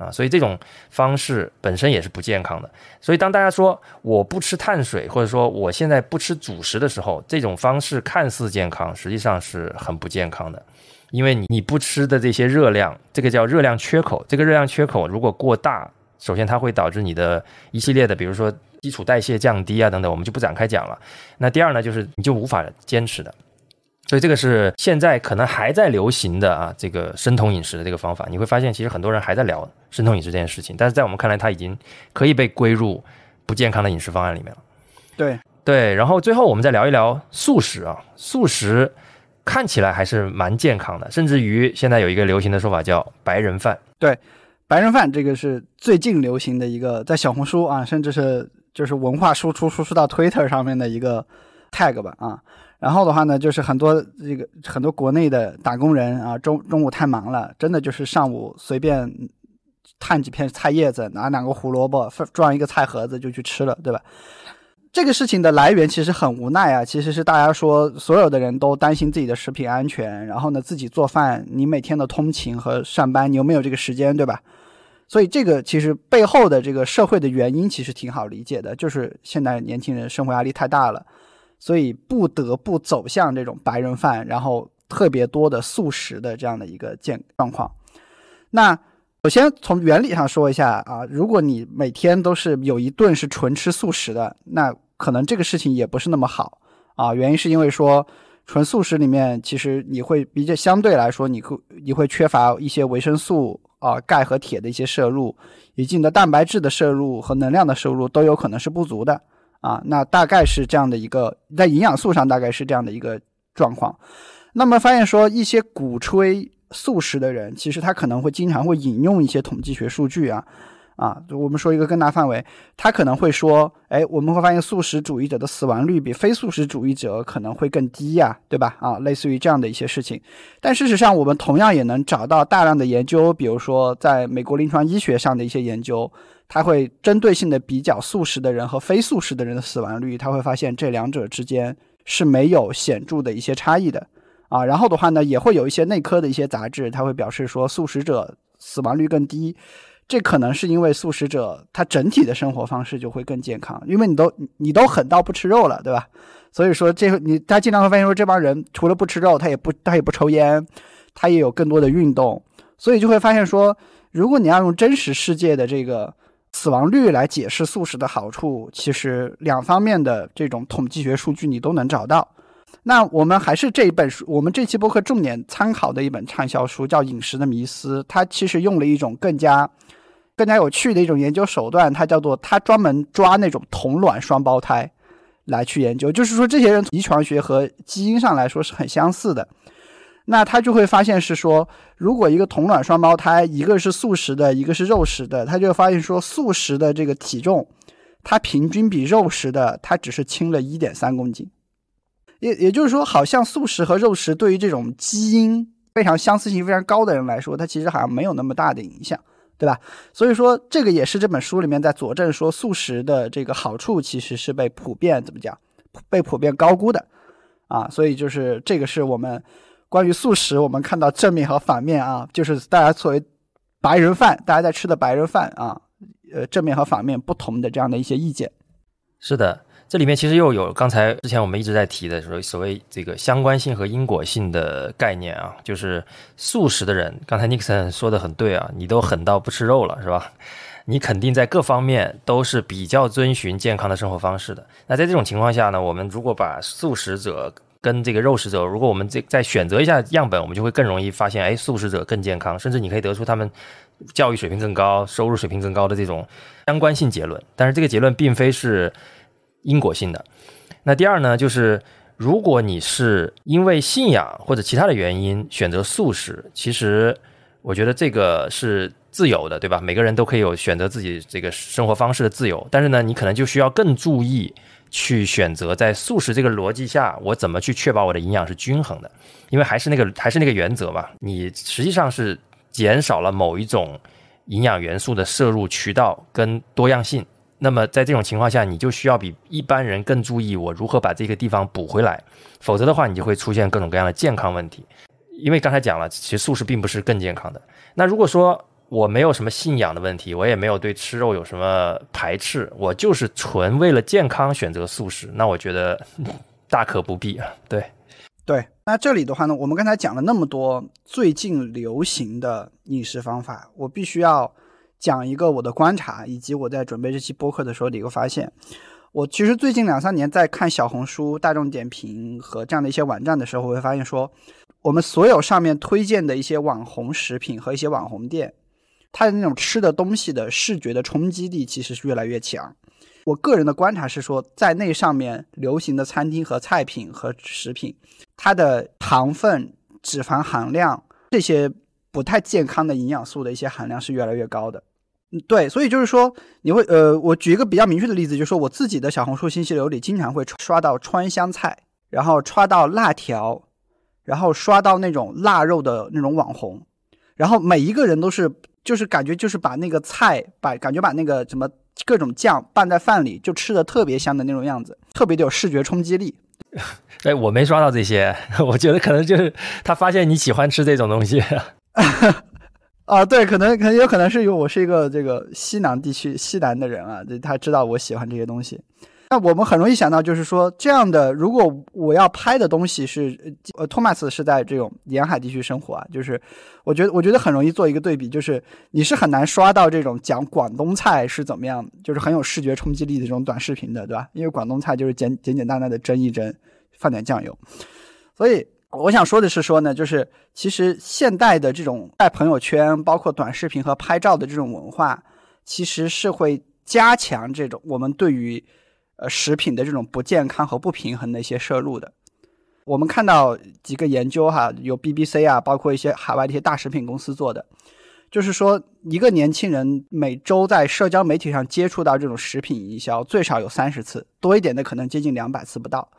啊，所以这种方式本身也是不健康的。所以当大家说我不吃碳水，或者说我现在不吃主食的时候，这种方式看似健康，实际上是很不健康的。因为你你不吃的这些热量，这个叫热量缺口。这个热量缺口如果过大，首先它会导致你的一系列的，比如说基础代谢降低啊等等，我们就不展开讲了。那第二呢，就是你就无法坚持的。所以这个是现在可能还在流行的啊，这个生酮饮食的这个方法，你会发现其实很多人还在聊生酮饮食这件事情，但是在我们看来，它已经可以被归入不健康的饮食方案里面了。对对，然后最后我们再聊一聊素食啊，素食看起来还是蛮健康的，甚至于现在有一个流行的说法叫白人饭。对，白人饭这个是最近流行的一个，在小红书啊，甚至是就是文化输出输出到 Twitter 上面的一个 tag 吧啊。然后的话呢，就是很多这个很多国内的打工人啊，中中午太忙了，真的就是上午随便探几片菜叶子，拿两个胡萝卜装一个菜盒子就去吃了，对吧？这个事情的来源其实很无奈啊，其实是大家说所有的人都担心自己的食品安全，然后呢自己做饭，你每天的通勤和上班，你有没有这个时间，对吧？所以这个其实背后的这个社会的原因其实挺好理解的，就是现在年轻人生活压力太大了。所以不得不走向这种白人饭，然后特别多的素食的这样的一个健状况。那首先从原理上说一下啊，如果你每天都是有一顿是纯吃素食的，那可能这个事情也不是那么好啊。原因是因为说纯素食里面其实你会比较相对来说，你会你会缺乏一些维生素啊、钙和铁的一些摄入，以及你的蛋白质的摄入和能量的摄入都有可能是不足的。啊，那大概是这样的一个，在营养素上大概是这样的一个状况。那么发现说，一些鼓吹素食的人，其实他可能会经常会引用一些统计学数据啊，啊，我们说一个更大范围，他可能会说，哎，我们会发现素食主义者的死亡率比非素食主义者可能会更低呀，对吧？啊，类似于这样的一些事情。但事实上，我们同样也能找到大量的研究，比如说在美国临床医学上的一些研究。他会针对性的比较素食的人和非素食的人的死亡率，他会发现这两者之间是没有显著的一些差异的啊。然后的话呢，也会有一些内科的一些杂志，他会表示说素食者死亡率更低，这可能是因为素食者他整体的生活方式就会更健康，因为你都你都狠到不吃肉了，对吧？所以说这你他经常会发现说这帮人除了不吃肉，他也不他也不抽烟，他也有更多的运动，所以就会发现说，如果你要用真实世界的这个。死亡率来解释素食的好处，其实两方面的这种统计学数据你都能找到。那我们还是这一本书，我们这期播客重点参考的一本畅销书叫《饮食的迷思》，它其实用了一种更加更加有趣的一种研究手段，它叫做它专门抓那种同卵双胞胎来去研究，就是说这些人遗传学和基因上来说是很相似的。那他就会发现是说，如果一个同卵双胞胎，一个是素食的，一个是肉食的，他就发现说，素食的这个体重，它平均比肉食的，它只是轻了一点三公斤。也也就是说，好像素食和肉食对于这种基因非常相似性非常高的人来说，它其实好像没有那么大的影响，对吧？所以说，这个也是这本书里面在佐证说，素食的这个好处其实是被普遍怎么讲，被普遍高估的啊。所以就是这个是我们。关于素食，我们看到正面和反面啊，就是大家作为白人饭，大家在吃的白人饭啊，呃，正面和反面不同的这样的一些意见。是的，这里面其实又有刚才之前我们一直在提的所所谓这个相关性和因果性的概念啊，就是素食的人，刚才 Nixon 说的很对啊，你都狠到不吃肉了，是吧？你肯定在各方面都是比较遵循健康的生活方式的。那在这种情况下呢，我们如果把素食者跟这个肉食者，如果我们这再选择一下样本，我们就会更容易发现，哎，素食者更健康，甚至你可以得出他们教育水平更高、收入水平更高的这种相关性结论。但是这个结论并非是因果性的。那第二呢，就是如果你是因为信仰或者其他的原因选择素食，其实我觉得这个是自由的，对吧？每个人都可以有选择自己这个生活方式的自由。但是呢，你可能就需要更注意。去选择在素食这个逻辑下，我怎么去确保我的营养是均衡的？因为还是那个还是那个原则嘛，你实际上是减少了某一种营养元素的摄入渠道跟多样性。那么在这种情况下，你就需要比一般人更注意我如何把这个地方补回来，否则的话，你就会出现各种各样的健康问题。因为刚才讲了，其实素食并不是更健康的。那如果说，我没有什么信仰的问题，我也没有对吃肉有什么排斥，我就是纯为了健康选择素食，那我觉得大可不必啊。对，对，那这里的话呢，我们刚才讲了那么多最近流行的饮食方法，我必须要讲一个我的观察，以及我在准备这期播客的时候的一个发现。我其实最近两三年在看小红书、大众点评和这样的一些网站的时候，我会发现说，我们所有上面推荐的一些网红食品和一些网红店，它的那种吃的东西的视觉的冲击力其实是越来越强。我个人的观察是说，在那上面流行的餐厅和菜品和食品，它的糖分、脂肪含量这些不太健康的营养素的一些含量是越来越高的。对，所以就是说，你会呃，我举一个比较明确的例子，就是说我自己的小红书信息流里经常会刷到川湘菜，然后刷到辣条，然后刷到那种腊肉的那种网红，然后每一个人都是就是感觉就是把那个菜把感觉把那个什么各种酱拌在饭里，就吃的特别香的那种样子，特别的有视觉冲击力。哎，我没刷到这些，我觉得可能就是他发现你喜欢吃这种东西。啊，对，可能可能有可能是因为我是一个这个西南地区西南的人啊，他知道我喜欢这些东西。那我们很容易想到，就是说这样的，如果我要拍的东西是，呃，托马斯是在这种沿海地区生活啊，就是我觉得我觉得很容易做一个对比，就是你是很难刷到这种讲广东菜是怎么样，就是很有视觉冲击力的这种短视频的，对吧？因为广东菜就是简简简单单的蒸一蒸，放点酱油，所以。我想说的是，说呢，就是其实现代的这种在朋友圈、包括短视频和拍照的这种文化，其实是会加强这种我们对于呃食品的这种不健康和不平衡的一些摄入的。我们看到几个研究哈，有 BBC 啊，包括一些海外的一些大食品公司做的，就是说一个年轻人每周在社交媒体上接触到这种食品营销最少有三十次，多一点的可能接近两百次不到。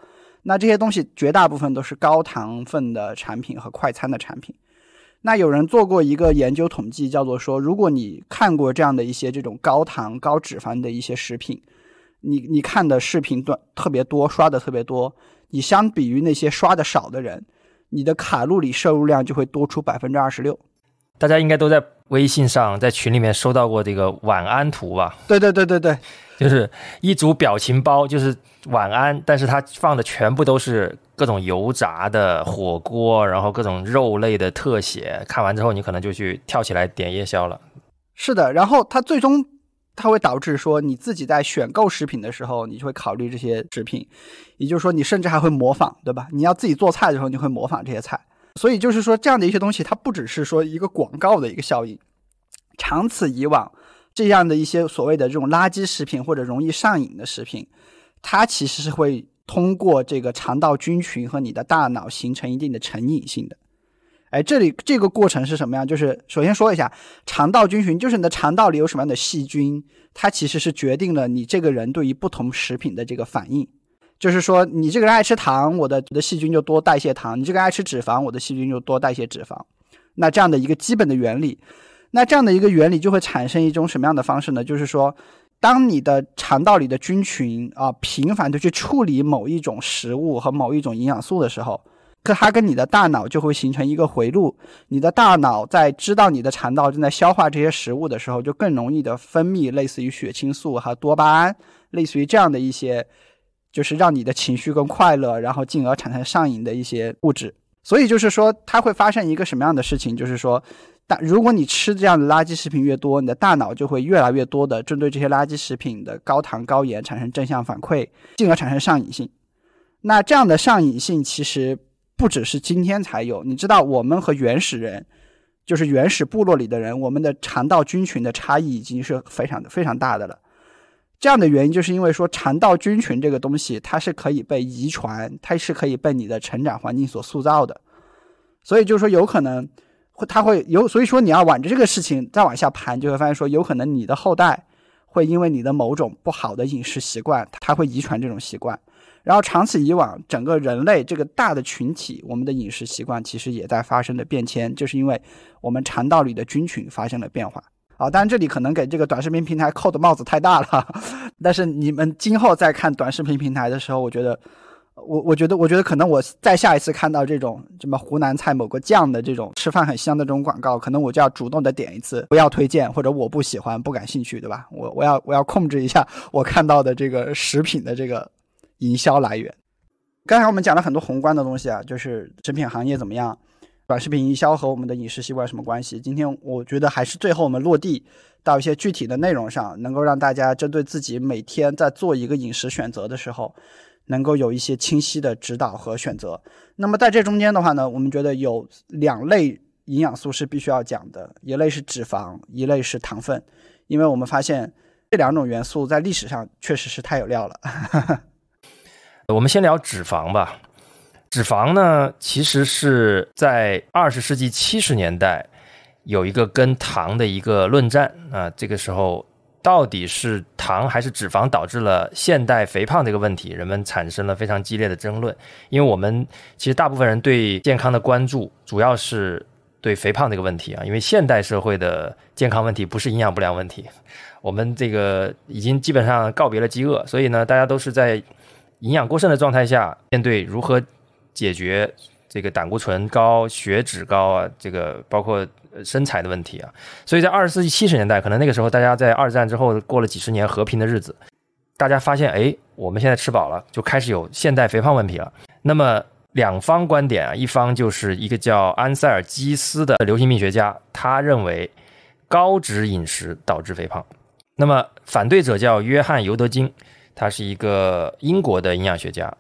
那这些东西绝大部分都是高糖分的产品和快餐的产品。那有人做过一个研究统计，叫做说，如果你看过这样的一些这种高糖高脂肪的一些食品，你你看的视频段特别多，刷的特别多，你相比于那些刷的少的人，你的卡路里摄入量就会多出百分之二十六。大家应该都在微信上在群里面收到过这个晚安图吧？对对对对对。就是一组表情包，就是晚安，但是它放的全部都是各种油炸的火锅，然后各种肉类的特写。看完之后，你可能就去跳起来点夜宵了。是的，然后它最终它会导致说，你自己在选购食品的时候，你就会考虑这些食品，也就是说，你甚至还会模仿，对吧？你要自己做菜的时候，你会模仿这些菜。所以就是说，这样的一些东西，它不只是说一个广告的一个效应，长此以往。这样的一些所谓的这种垃圾食品或者容易上瘾的食品，它其实是会通过这个肠道菌群和你的大脑形成一定的成瘾性的。哎，这里这个过程是什么样？就是首先说一下，肠道菌群就是你的肠道里有什么样的细菌，它其实是决定了你这个人对于不同食品的这个反应。就是说，你这个人爱吃糖，我的我的细菌就多代谢糖；你这个爱吃脂肪，我的细菌就多代谢脂肪。那这样的一个基本的原理。那这样的一个原理就会产生一种什么样的方式呢？就是说，当你的肠道里的菌群啊频繁的去处理某一种食物和某一种营养素的时候，可它跟你的大脑就会形成一个回路。你的大脑在知道你的肠道正在消化这些食物的时候，就更容易的分泌类似于血清素和多巴胺，类似于这样的一些，就是让你的情绪更快乐，然后进而产生上瘾的一些物质。所以就是说，它会发生一个什么样的事情？就是说。但如果你吃这样的垃圾食品越多，你的大脑就会越来越多的针对这些垃圾食品的高糖高盐产生正向反馈，进而产生上瘾性。那这样的上瘾性其实不只是今天才有，你知道，我们和原始人，就是原始部落里的人，我们的肠道菌群的差异已经是非常非常大的了。这样的原因就是因为说肠道菌群这个东西，它是可以被遗传，它是可以被你的成长环境所塑造的，所以就是说有可能。会他会有，所以说你要挽着这个事情再往下盘，就会发现说，有可能你的后代会因为你的某种不好的饮食习惯，他会遗传这种习惯，然后长此以往，整个人类这个大的群体，我们的饮食习惯其实也在发生的变迁，就是因为我们肠道里的菌群发生了变化。啊，当然这里可能给这个短视频平台扣的帽子太大了，但是你们今后再看短视频平台的时候，我觉得。我我觉得，我觉得可能我再下一次看到这种什么湖南菜某个酱的这种吃饭很香的这种广告，可能我就要主动的点一次，不要推荐或者我不喜欢、不感兴趣，对吧？我我要我要控制一下我看到的这个食品的这个营销来源。刚才我们讲了很多宏观的东西啊，就是食品行业怎么样，短视频营销和我们的饮食习惯什么关系？今天我觉得还是最后我们落地到一些具体的内容上，能够让大家针对自己每天在做一个饮食选择的时候，能够有一些清晰的指导和选择。那么在这中间的话呢，我们觉得有两类营养素是必须要讲的，一类是脂肪，一类是糖分，因为我们发现这两种元素在历史上确实是太有料了。我们先聊脂肪吧。脂肪呢，其实是在二十世纪七十年代有一个跟糖的一个论战啊。这个时候，到底是糖还是脂肪导致了现代肥胖这个问题，人们产生了非常激烈的争论。因为我们其实大部分人对健康的关注，主要是对肥胖这个问题啊。因为现代社会的健康问题不是营养不良问题，我们这个已经基本上告别了饥饿，所以呢，大家都是在。营养过剩的状态下，面对如何解决这个胆固醇高、血脂高啊，这个包括身材的问题啊，所以在二十世纪七十年代，可能那个时候大家在二战之后过了几十年和平的日子，大家发现，哎，我们现在吃饱了，就开始有现代肥胖问题了。那么两方观点啊，一方就是一个叫安塞尔基斯的流行病学家，他认为高脂饮食导致肥胖。那么反对者叫约翰尤德金。他是一个英国的营养学家，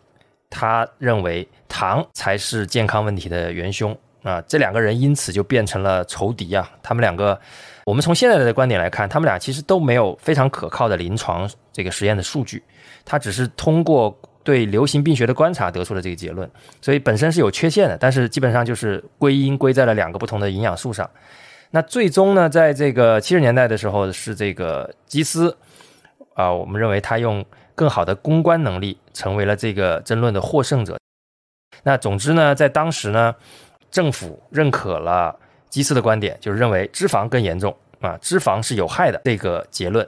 他认为糖才是健康问题的元凶啊！这两个人因此就变成了仇敌啊！他们两个，我们从现在的观点来看，他们俩其实都没有非常可靠的临床这个实验的数据，他只是通过对流行病学的观察得出了这个结论，所以本身是有缺陷的。但是基本上就是归因归在了两个不同的营养素上。那最终呢，在这个七十年代的时候，是这个基斯啊，我们认为他用。更好的公关能力成为了这个争论的获胜者。那总之呢，在当时呢，政府认可了基斯的观点，就是认为脂肪更严重啊，脂肪是有害的这个结论。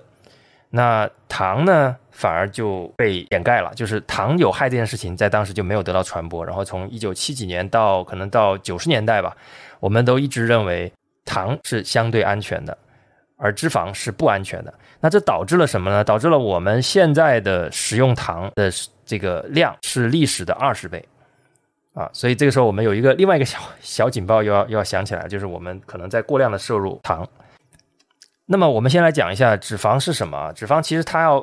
那糖呢，反而就被掩盖了，就是糖有害这件事情在当时就没有得到传播。然后从一九七几年到可能到九十年代吧，我们都一直认为糖是相对安全的。而脂肪是不安全的，那这导致了什么呢？导致了我们现在的食用糖的这个量是历史的二十倍，啊，所以这个时候我们有一个另外一个小小警报又要又要响起来，就是我们可能在过量的摄入糖。那么我们先来讲一下脂肪是什么？脂肪其实它要，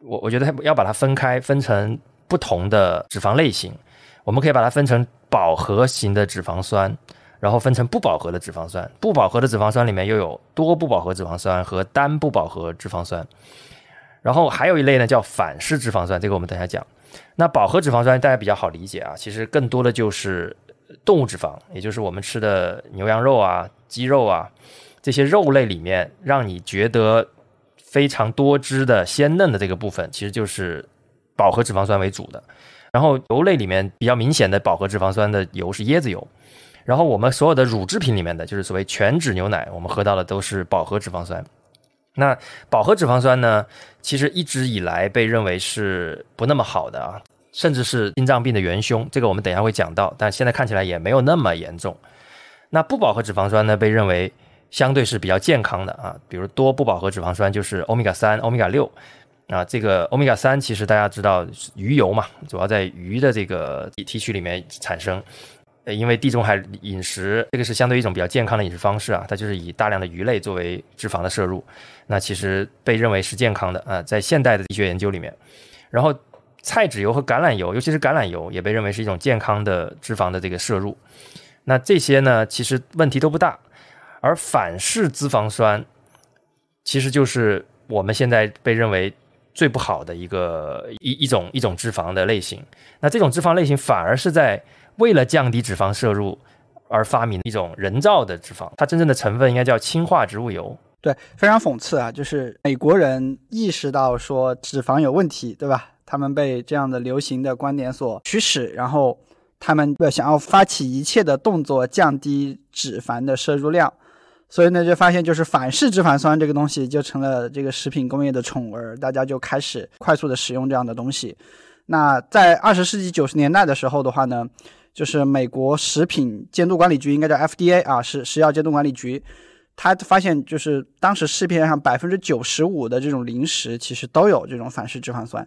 我我觉得它要把它分开，分成不同的脂肪类型，我们可以把它分成饱和型的脂肪酸。然后分成不饱和的脂肪酸，不饱和的脂肪酸里面又有多不饱和脂肪酸和单不饱和脂肪酸，然后还有一类呢叫反式脂肪酸，这个我们等下讲。那饱和脂肪酸大家比较好理解啊，其实更多的就是动物脂肪，也就是我们吃的牛羊肉啊、鸡肉啊这些肉类里面让你觉得非常多汁的鲜嫩的这个部分，其实就是饱和脂肪酸为主的。然后油类里面比较明显的饱和脂肪酸的油是椰子油。然后我们所有的乳制品里面的就是所谓全脂牛奶，我们喝到的都是饱和脂肪酸。那饱和脂肪酸呢，其实一直以来被认为是不那么好的啊，甚至是心脏病的元凶。这个我们等一下会讲到，但现在看起来也没有那么严重。那不饱和脂肪酸呢，被认为相对是比较健康的啊，比如多不饱和脂肪酸就是欧米伽三、欧米伽六啊。这个欧米伽三其实大家知道鱼油嘛，主要在鱼的这个提取里面产生。因为地中海饮食这个是相对一种比较健康的饮食方式啊，它就是以大量的鱼类作为脂肪的摄入，那其实被认为是健康的啊，在现代的医学研究里面，然后菜籽油和橄榄油，尤其是橄榄油，也被认为是一种健康的脂肪的这个摄入，那这些呢，其实问题都不大，而反式脂肪酸，其实就是我们现在被认为最不好的一个一一种一种脂肪的类型，那这种脂肪类型反而是在为了降低脂肪摄入而发明的一种人造的脂肪，它真正的成分应该叫氢化植物油。对，非常讽刺啊！就是美国人意识到说脂肪有问题，对吧？他们被这样的流行的观点所驱使，然后他们想要发起一切的动作降低脂肪的摄入量，所以呢，就发现就是反式脂肪酸这个东西就成了这个食品工业的宠儿，大家就开始快速的使用这样的东西。那在二十世纪九十年代的时候的话呢？就是美国食品监督管理局，应该叫 FDA 啊，是食药监督管理局。他发现，就是当时市面上百分之九十五的这种零食，其实都有这种反式脂肪酸。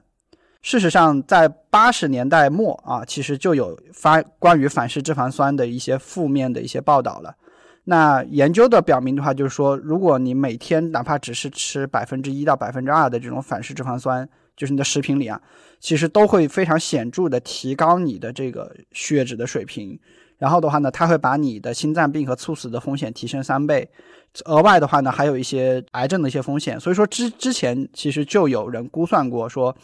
事实上，在八十年代末啊，其实就有发关于反式脂肪酸的一些负面的一些报道了。那研究的表明的话，就是说，如果你每天哪怕只是吃百分之一到百分之二的这种反式脂肪酸，就是你的食品里啊，其实都会非常显著的提高你的这个血脂的水平。然后的话呢，它会把你的心脏病和猝死的风险提升三倍。额外的话呢，还有一些癌症的一些风险，所以说之之前其实就有人估算过，说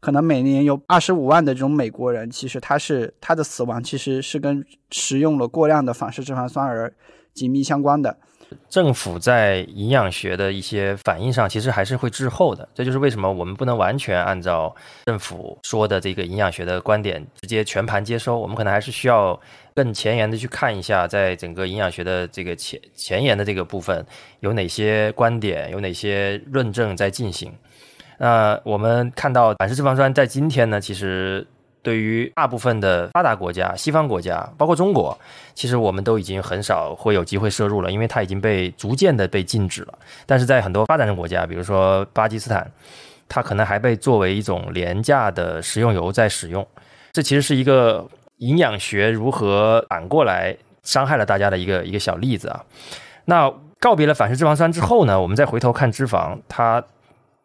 可能每年有二十五万的这种美国人，其实他是他的死亡其实是跟食用了过量的反式脂肪酸而紧密相关的。政府在营养学的一些反应上，其实还是会滞后的。这就是为什么我们不能完全按照政府说的这个营养学的观点直接全盘接收。我们可能还是需要更前沿的去看一下，在整个营养学的这个前前沿的这个部分，有哪些观点，有哪些论证在进行。那我们看到反式脂肪酸在今天呢，其实。对于大部分的发达国家、西方国家，包括中国，其实我们都已经很少会有机会摄入了，因为它已经被逐渐的被禁止了。但是在很多发展中国家，比如说巴基斯坦，它可能还被作为一种廉价的食用油在使用。这其实是一个营养学如何反过来伤害了大家的一个一个小例子啊。那告别了反式脂肪酸之后呢，我们再回头看脂肪，它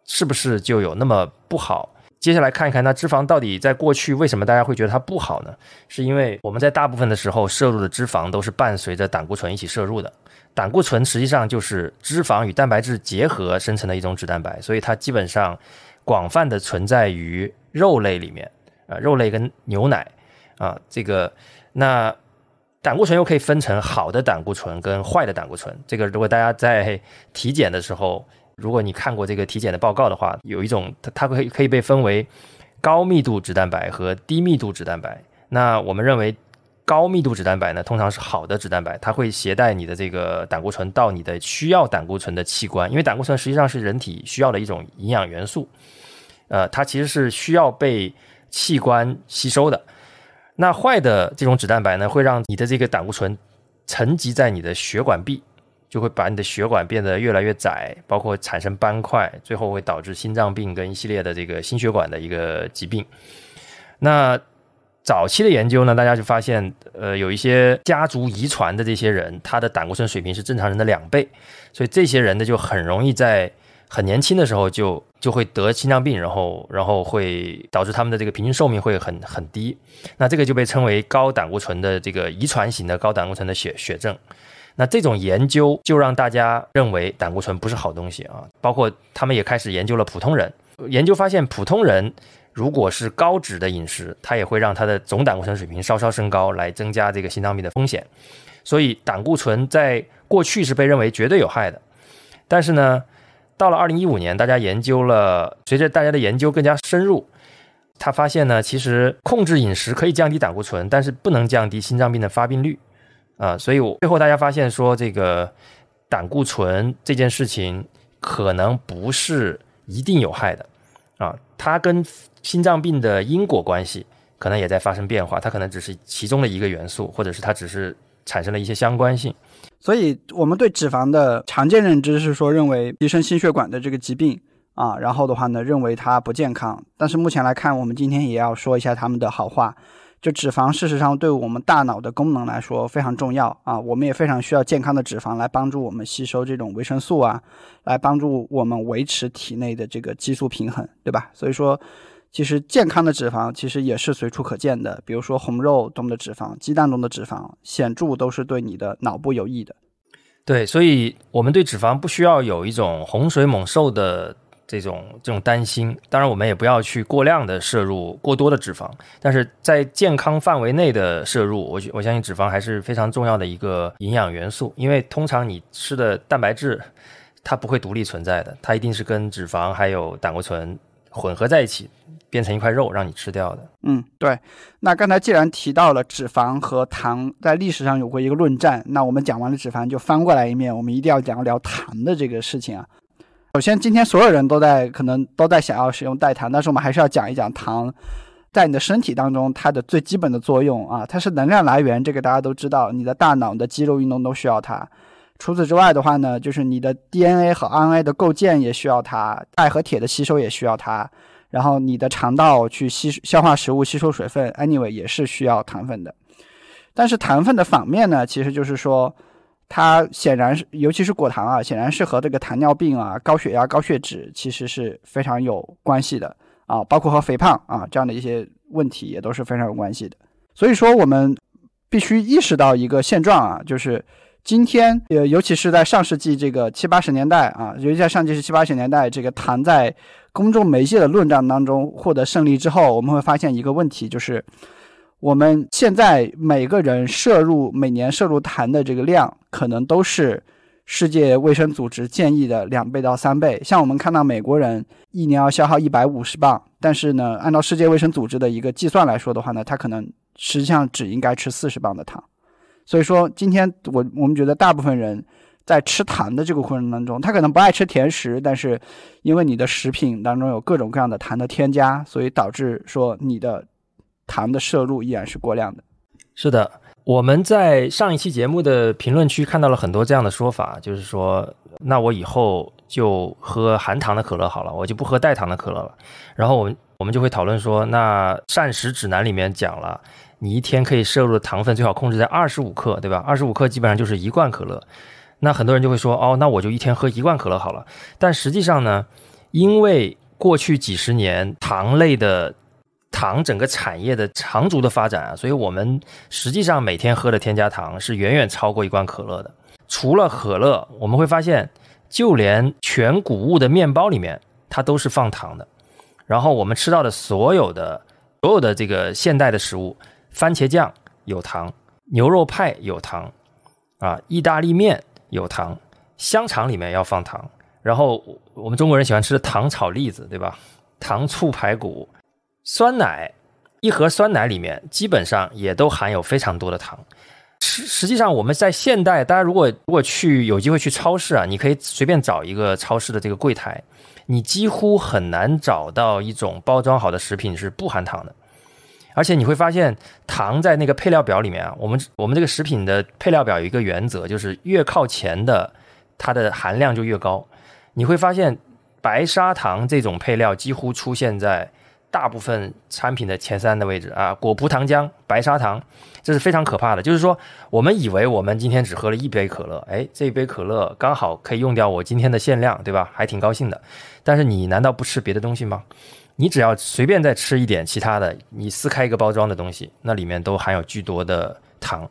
是不是就有那么不好？接下来看一看，那脂肪到底在过去为什么大家会觉得它不好呢？是因为我们在大部分的时候摄入的脂肪都是伴随着胆固醇一起摄入的。胆固醇实际上就是脂肪与蛋白质结合生成的一种脂蛋白，所以它基本上广泛的存在于肉类里面啊，肉类跟牛奶啊，这个那胆固醇又可以分成好的胆固醇跟坏的胆固醇。这个如果大家在体检的时候。如果你看过这个体检的报告的话，有一种它它可以可以被分为高密度脂蛋白和低密度脂蛋白。那我们认为高密度脂蛋白呢，通常是好的脂蛋白，它会携带你的这个胆固醇到你的需要胆固醇的器官，因为胆固醇实际上是人体需要的一种营养元素，呃，它其实是需要被器官吸收的。那坏的这种脂蛋白呢，会让你的这个胆固醇沉积在你的血管壁。就会把你的血管变得越来越窄，包括产生斑块，最后会导致心脏病跟一系列的这个心血管的一个疾病。那早期的研究呢，大家就发现，呃，有一些家族遗传的这些人，他的胆固醇水平是正常人的两倍，所以这些人呢就很容易在很年轻的时候就就会得心脏病，然后然后会导致他们的这个平均寿命会很很低。那这个就被称为高胆固醇的这个遗传型的高胆固醇的血血症。那这种研究就让大家认为胆固醇不是好东西啊，包括他们也开始研究了普通人。研究发现，普通人如果是高脂的饮食，它也会让他的总胆固醇水平稍稍升高，来增加这个心脏病的风险。所以，胆固醇在过去是被认为绝对有害的。但是呢，到了二零一五年，大家研究了，随着大家的研究更加深入，他发现呢，其实控制饮食可以降低胆固醇，但是不能降低心脏病的发病率。啊，所以我最后大家发现说，这个胆固醇这件事情可能不是一定有害的，啊，它跟心脏病的因果关系可能也在发生变化，它可能只是其中的一个元素，或者是它只是产生了一些相关性。所以我们对脂肪的常见认知是说，认为提升心血管的这个疾病啊，然后的话呢，认为它不健康。但是目前来看，我们今天也要说一下他们的好话。就脂肪，事实上对我们大脑的功能来说非常重要啊，我们也非常需要健康的脂肪来帮助我们吸收这种维生素啊，来帮助我们维持体内的这个激素平衡，对吧？所以说，其实健康的脂肪其实也是随处可见的，比如说红肉中的脂肪、鸡蛋中的脂肪，显著都是对你的脑部有益的。对，所以我们对脂肪不需要有一种洪水猛兽的。这种这种担心，当然我们也不要去过量的摄入过多的脂肪，但是在健康范围内的摄入，我我相信脂肪还是非常重要的一个营养元素，因为通常你吃的蛋白质，它不会独立存在的，它一定是跟脂肪还有胆固醇混合在一起，变成一块肉让你吃掉的。嗯，对。那刚才既然提到了脂肪和糖在历史上有过一个论战，那我们讲完了脂肪就翻过来一面，我们一定要讲聊糖的这个事情啊。首先，今天所有人都在可能都在想要使用代糖，但是我们还是要讲一讲糖在你的身体当中它的最基本的作用啊，它是能量来源，这个大家都知道，你的大脑的肌肉运动都需要它。除此之外的话呢，就是你的 DNA 和 RNA 的构建也需要它，钙和铁的吸收也需要它，然后你的肠道去吸消化食物、吸收水分，anyway 也是需要糖分的。但是糖分的反面呢，其实就是说，它显然是，尤其是果糖啊，显然是和这个糖尿病啊、高血压、高血脂其实是非常有关系的啊，包括和肥胖啊这样的一些问题也都是非常有关系的。所以说，我们必须意识到一个现状啊，就是今天呃，尤其是在上世纪这个七八十年代啊，尤其在上世纪七八十年代，这个糖在公众媒介的论战当中获得胜利之后，我们会发现一个问题，就是我们现在每个人摄入每年摄入糖的这个量，可能都是世界卫生组织建议的两倍到三倍。像我们看到美国人一年要消耗一百五十磅，但是呢，按照世界卫生组织的一个计算来说的话呢，他可能实际上只应该吃四十磅的糖。所以说，今天我我们觉得大部分人在吃糖的这个过程当中，他可能不爱吃甜食，但是因为你的食品当中有各种各样的糖的添加，所以导致说你的糖的摄入依然是过量的。是的，我们在上一期节目的评论区看到了很多这样的说法，就是说，那我以后就喝含糖的可乐好了，我就不喝代糖的可乐了。然后我们我们就会讨论说，那膳食指南里面讲了，你一天可以摄入的糖分最好控制在二十五克，对吧？二十五克基本上就是一罐可乐。那很多人就会说，哦，那我就一天喝一罐可乐好了。但实际上呢，因为过去几十年糖类的糖整个产业的长足的发展啊，所以我们实际上每天喝的添加糖是远远超过一罐可乐的。除了可乐，我们会发现，就连全谷物的面包里面，它都是放糖的。然后我们吃到的所有的所有的这个现代的食物，番茄酱有糖，牛肉派有糖，啊，意大利面有糖，香肠里面要放糖。然后我们中国人喜欢吃的糖炒栗子，对吧？糖醋排骨。酸奶，一盒酸奶里面基本上也都含有非常多的糖。实实际上，我们在现代，大家如果如果去有机会去超市啊，你可以随便找一个超市的这个柜台，你几乎很难找到一种包装好的食品是不含糖的。而且你会发现，糖在那个配料表里面啊，我们我们这个食品的配料表有一个原则，就是越靠前的它的含量就越高。你会发现，白砂糖这种配料几乎出现在大部分产品的前三的位置啊，果葡糖浆、白砂糖，这是非常可怕的。就是说，我们以为我们今天只喝了一杯可乐，哎，这一杯可乐刚好可以用掉我今天的限量，对吧？还挺高兴的。但是你难道不吃别的东西吗？你只要随便再吃一点其他的，你撕开一个包装的东西，那里面都含有巨多的糖，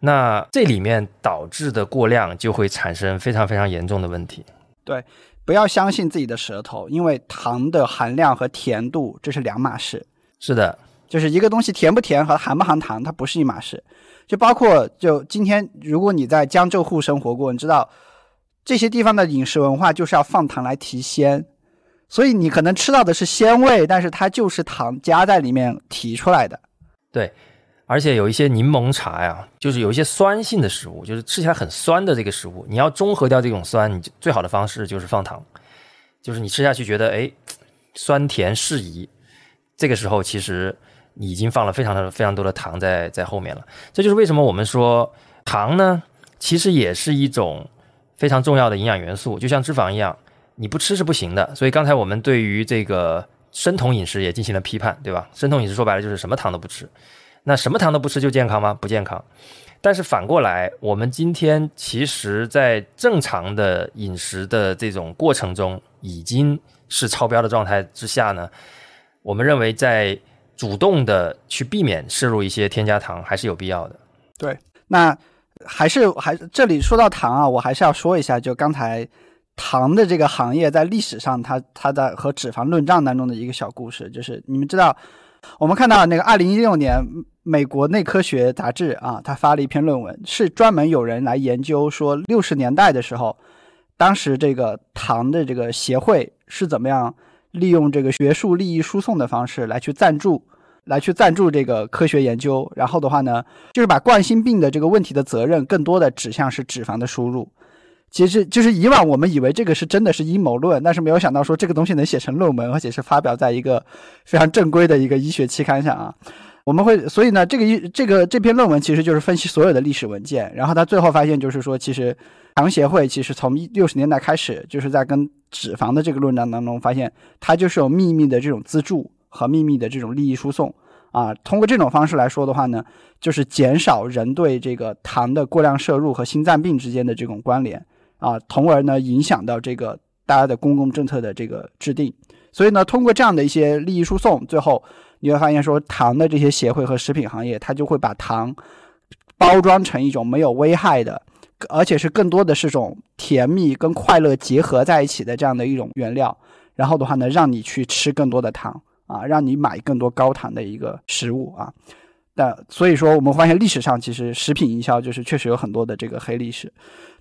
那这里面导致的过量就会产生非常非常严重的问题。对，不要相信自己的舌头，因为糖的含量和甜度这是两码事。是的，就是一个东西甜不甜和含不含糖，它不是一码事。就包括就今天，如果你在江浙沪生活过，你知道这些地方的饮食文化就是要放糖来提鲜。所以你可能吃到的是鲜味，但是它就是糖加在里面提出来的。对，而且有一些柠檬茶呀，就是有一些酸性的食物，就是吃起来很酸的这个食物，你要中和掉这种酸，你最好的方式就是放糖，就是你吃下去觉得哎酸甜适宜，这个时候其实你已经放了非常的非常多的糖在在后面了。这就是为什么我们说糖呢，其实也是一种非常重要的营养元素，就像脂肪一样。你不吃是不行的，所以刚才我们对于这个生酮饮食也进行了批判，对吧？生酮饮食说白了就是什么糖都不吃，那什么糖都不吃就健康吗？不健康。但是反过来，我们今天其实在正常的饮食的这种过程中，已经是超标的状态之下呢，我们认为在主动的去避免摄入一些添加糖还是有必要的。对，那还是还这里说到糖啊，我还是要说一下，就刚才。糖的这个行业在历史上，它它在和脂肪论战当中的一个小故事，就是你们知道，我们看到那个二零一六年美国内科学杂志啊，他发了一篇论文，是专门有人来研究说六十年代的时候，当时这个糖的这个协会是怎么样利用这个学术利益输送的方式来去赞助，来去赞助这个科学研究，然后的话呢，就是把冠心病的这个问题的责任更多的指向是脂肪的输入。其实就是以往我们以为这个是真的是阴谋论，但是没有想到说这个东西能写成论文，而且是发表在一个非常正规的一个医学期刊上啊。我们会，所以呢，这个一这个这篇论文其实就是分析所有的历史文件，然后他最后发现就是说，其实糖协会其实从六十年代开始就是在跟脂肪的这个论战当中，发现它就是有秘密的这种资助和秘密的这种利益输送啊。通过这种方式来说的话呢，就是减少人对这个糖的过量摄入和心脏病之间的这种关联啊，从而呢影响到这个大家的公共政策的这个制定。所以呢，通过这样的一些利益输送，最后你会发现说，糖的这些协会和食品行业，它就会把糖包装成一种没有危害的。而且是更多的是种甜蜜跟快乐结合在一起的这样的一种原料，然后的话呢，让你去吃更多的糖啊，让你买更多高糖的一个食物啊。但所以说，我们发现历史上其实食品营销就是确实有很多的这个黑历史。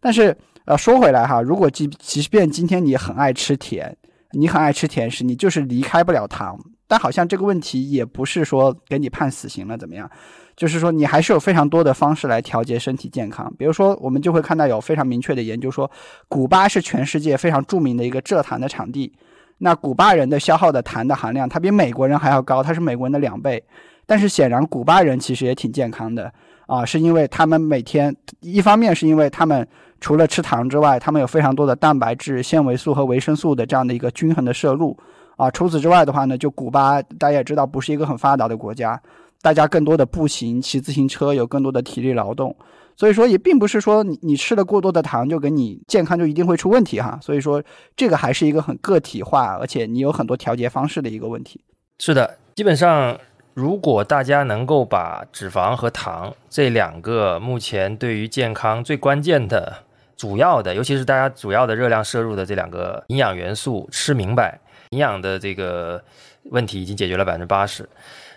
但是呃，说回来哈，如果即即便今天你很爱吃甜，你很爱吃甜食，你就是离开不了糖，但好像这个问题也不是说给你判死刑了怎么样？就是说，你还是有非常多的方式来调节身体健康。比如说，我们就会看到有非常明确的研究说，古巴是全世界非常著名的一个蔗糖的产地。那古巴人的消耗的糖的含量，它比美国人还要高，它是美国人的两倍。但是显然，古巴人其实也挺健康的啊，是因为他们每天一方面是因为他们除了吃糖之外，他们有非常多的蛋白质、纤维素和维生素的这样的一个均衡的摄入啊。除此之外的话呢，就古巴大家也知道，不是一个很发达的国家。大家更多的步行、骑自行车，有更多的体力劳动，所以说也并不是说你你吃了过多的糖就给你健康就一定会出问题哈。所以说这个还是一个很个体化，而且你有很多调节方式的一个问题。是的，基本上如果大家能够把脂肪和糖这两个目前对于健康最关键的、主要的，尤其是大家主要的热量摄入的这两个营养元素吃明白，营养的这个问题已经解决了百分之八十。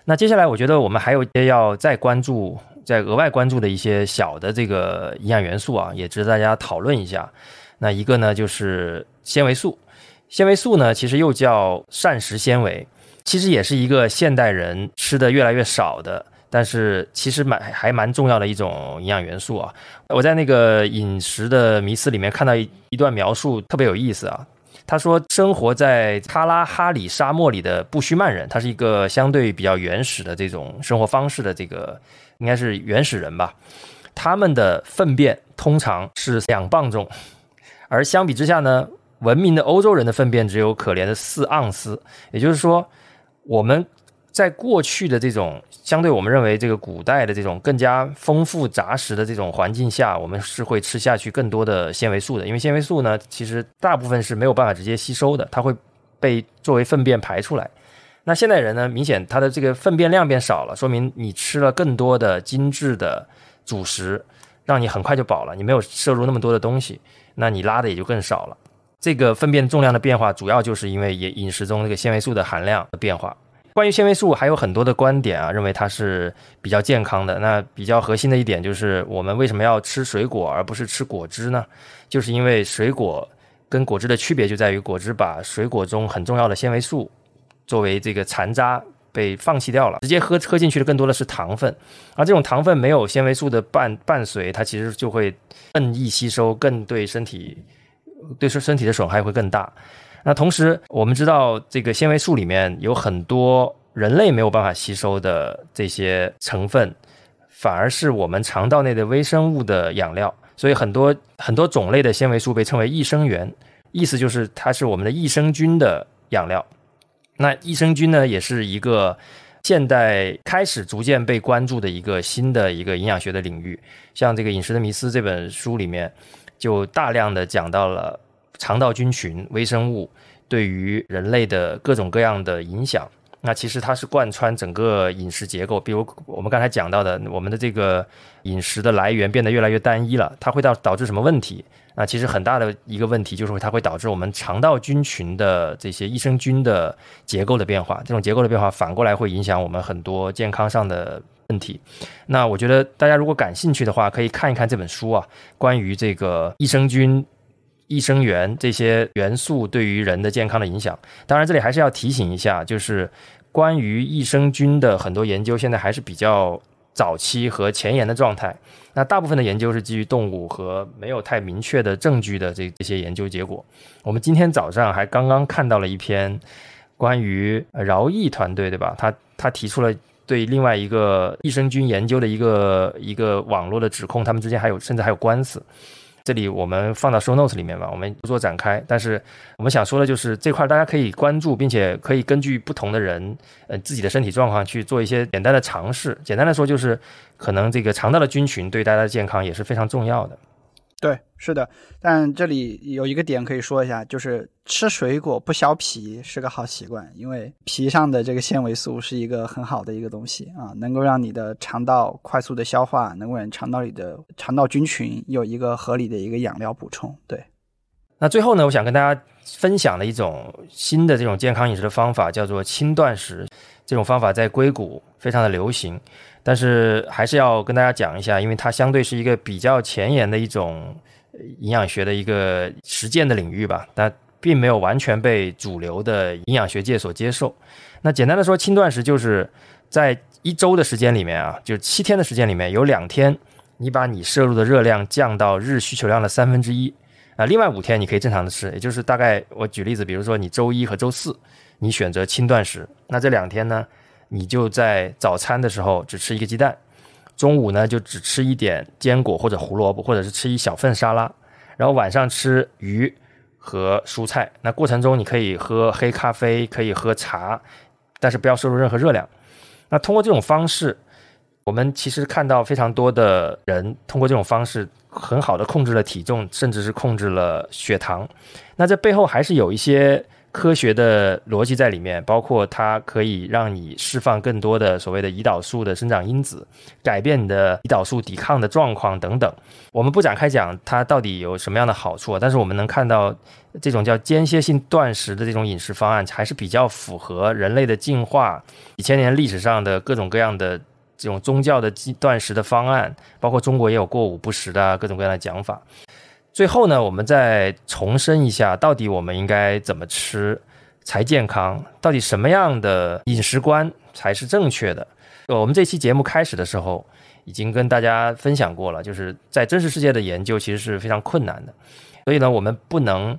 那接下来，我觉得我们还有一些要再关注、再额外关注的一些小的这个营养元素啊，也值得大家讨论一下。那一个呢，就是纤维素。纤维素呢，其实又叫膳食纤维，其实也是一个现代人吃的越来越少的，但是其实蛮还蛮重要的一种营养元素啊。我在那个饮食的迷思里面看到一一段描述，特别有意思啊。他说，生活在卡拉哈里沙漠里的布须曼人，他是一个相对比较原始的这种生活方式的这个，应该是原始人吧。他们的粪便通常是两磅重，而相比之下呢，文明的欧洲人的粪便只有可怜的四盎司。也就是说，我们。在过去的这种相对我们认为这个古代的这种更加丰富杂食的这种环境下，我们是会吃下去更多的纤维素的。因为纤维素呢，其实大部分是没有办法直接吸收的，它会被作为粪便排出来。那现代人呢，明显他的这个粪便量变少了，说明你吃了更多的精致的主食，让你很快就饱了，你没有摄入那么多的东西，那你拉的也就更少了。这个粪便重量的变化，主要就是因为饮饮食中这个纤维素的含量的变化。关于纤维素还有很多的观点啊，认为它是比较健康的。那比较核心的一点就是，我们为什么要吃水果而不是吃果汁呢？就是因为水果跟果汁的区别就在于，果汁把水果中很重要的纤维素作为这个残渣被放弃掉了，直接喝喝进去的更多的是糖分。而这种糖分没有纤维素的伴伴随，它其实就会更易吸收，更对身体对身身体的损害会更大。那同时，我们知道这个纤维素里面有很多人类没有办法吸收的这些成分，反而是我们肠道内的微生物的养料。所以很多很多种类的纤维素被称为益生元，意思就是它是我们的益生菌的养料。那益生菌呢，也是一个现代开始逐渐被关注的一个新的一个营养学的领域。像这个《饮食的迷思》这本书里面，就大量的讲到了。肠道菌群、微生物对于人类的各种各样的影响，那其实它是贯穿整个饮食结构。比如我们刚才讲到的，我们的这个饮食的来源变得越来越单一了，它会导导致什么问题？那其实很大的一个问题就是它会导致我们肠道菌群的这些益生菌的结构的变化。这种结构的变化反过来会影响我们很多健康上的问题。那我觉得大家如果感兴趣的话，可以看一看这本书啊，关于这个益生菌。益生元这些元素对于人的健康的影响，当然这里还是要提醒一下，就是关于益生菌的很多研究现在还是比较早期和前沿的状态。那大部分的研究是基于动物和没有太明确的证据的这这些研究结果。我们今天早上还刚刚看到了一篇关于饶毅团队，对吧？他他提出了对另外一个益生菌研究的一个一个网络的指控，他们之间还有甚至还有官司。这里我们放到 show notes 里面吧，我们不做展开。但是我们想说的就是这块大家可以关注，并且可以根据不同的人呃自己的身体状况去做一些简单的尝试。简单的说就是，可能这个肠道的菌群对大家的健康也是非常重要的。对，是的，但这里有一个点可以说一下，就是吃水果不削皮是个好习惯，因为皮上的这个纤维素是一个很好的一个东西啊，能够让你的肠道快速的消化，能够让肠道里的肠道菌群有一个合理的一个养料补充。对，那最后呢，我想跟大家分享的一种新的这种健康饮食的方法，叫做轻断食。这种方法在硅谷非常的流行。但是还是要跟大家讲一下，因为它相对是一个比较前沿的一种营养学的一个实践的领域吧，但并没有完全被主流的营养学界所接受。那简单的说，轻断食就是在一周的时间里面啊，就是七天的时间里面，有两天你把你摄入的热量降到日需求量的三分之一啊，另外五天你可以正常的吃，也就是大概我举例子，比如说你周一和周四你选择轻断食，那这两天呢？你就在早餐的时候只吃一个鸡蛋，中午呢就只吃一点坚果或者胡萝卜，或者是吃一小份沙拉，然后晚上吃鱼和蔬菜。那过程中你可以喝黑咖啡，可以喝茶，但是不要摄入任何热量。那通过这种方式，我们其实看到非常多的人通过这种方式很好的控制了体重，甚至是控制了血糖。那这背后还是有一些。科学的逻辑在里面，包括它可以让你释放更多的所谓的胰岛素的生长因子，改变你的胰岛素抵抗的状况等等。我们不展开讲它到底有什么样的好处，但是我们能看到这种叫间歇性断食的这种饮食方案，还是比较符合人类的进化几千年历史上的各种各样的这种宗教的断食的方案，包括中国也有过午不食的各种各样的讲法。最后呢，我们再重申一下，到底我们应该怎么吃才健康？到底什么样的饮食观才是正确的？呃我们这期节目开始的时候已经跟大家分享过了，就是在真实世界的研究其实是非常困难的，所以呢，我们不能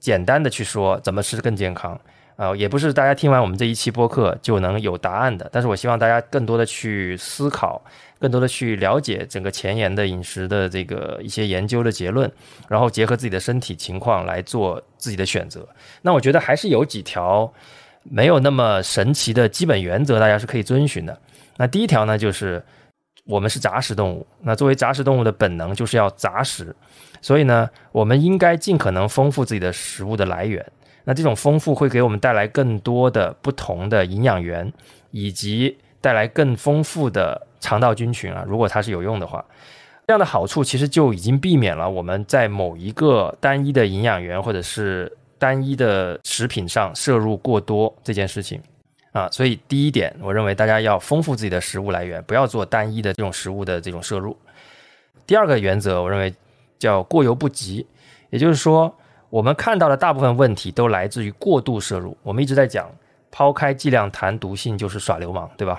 简单的去说怎么吃更健康。啊，也不是大家听完我们这一期播客就能有答案的。但是我希望大家更多的去思考，更多的去了解整个前沿的饮食的这个一些研究的结论，然后结合自己的身体情况来做自己的选择。那我觉得还是有几条没有那么神奇的基本原则，大家是可以遵循的。那第一条呢，就是我们是杂食动物，那作为杂食动物的本能就是要杂食，所以呢，我们应该尽可能丰富自己的食物的来源。那这种丰富会给我们带来更多的不同的营养源，以及带来更丰富的肠道菌群啊。如果它是有用的话，这样的好处其实就已经避免了我们在某一个单一的营养源或者是单一的食品上摄入过多这件事情啊。所以第一点，我认为大家要丰富自己的食物来源，不要做单一的这种食物的这种摄入。第二个原则，我认为叫过犹不及，也就是说。我们看到的大部分问题都来自于过度摄入。我们一直在讲，抛开剂量谈毒性就是耍流氓，对吧？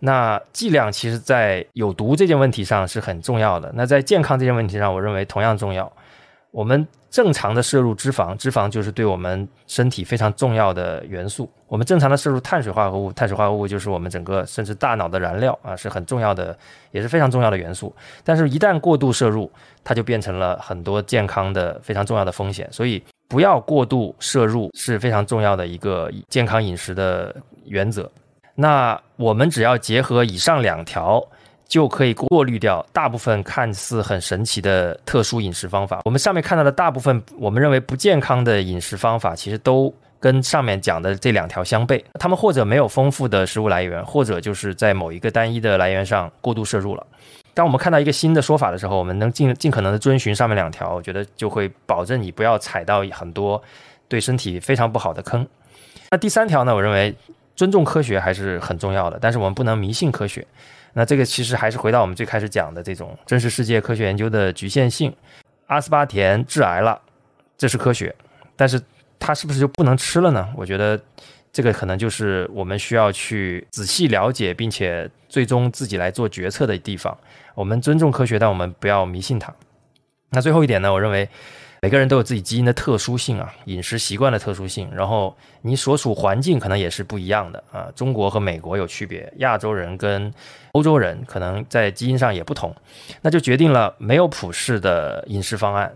那剂量其实在有毒这件问题上是很重要的。那在健康这件问题上，我认为同样重要。我们正常的摄入脂肪，脂肪就是对我们身体非常重要的元素。我们正常的摄入碳水化合物，碳水化合物就是我们整个甚至大脑的燃料啊，是很重要的，也是非常重要的元素。但是，一旦过度摄入，它就变成了很多健康的非常重要的风险。所以，不要过度摄入是非常重要的一个健康饮食的原则。那我们只要结合以上两条。就可以过滤掉大部分看似很神奇的特殊饮食方法。我们上面看到的大部分我们认为不健康的饮食方法，其实都跟上面讲的这两条相悖。他们或者没有丰富的食物来源，或者就是在某一个单一的来源上过度摄入了。当我们看到一个新的说法的时候，我们能尽尽可能的遵循上面两条，我觉得就会保证你不要踩到很多对身体非常不好的坑。那第三条呢？我认为尊重科学还是很重要的，但是我们不能迷信科学。那这个其实还是回到我们最开始讲的这种真实世界科学研究的局限性。阿斯巴甜致癌了，这是科学，但是它是不是就不能吃了呢？我觉得这个可能就是我们需要去仔细了解，并且最终自己来做决策的地方。我们尊重科学，但我们不要迷信它。那最后一点呢？我认为。每个人都有自己基因的特殊性啊，饮食习惯的特殊性，然后你所处环境可能也是不一样的啊。中国和美国有区别，亚洲人跟欧洲人可能在基因上也不同，那就决定了没有普世的饮食方案。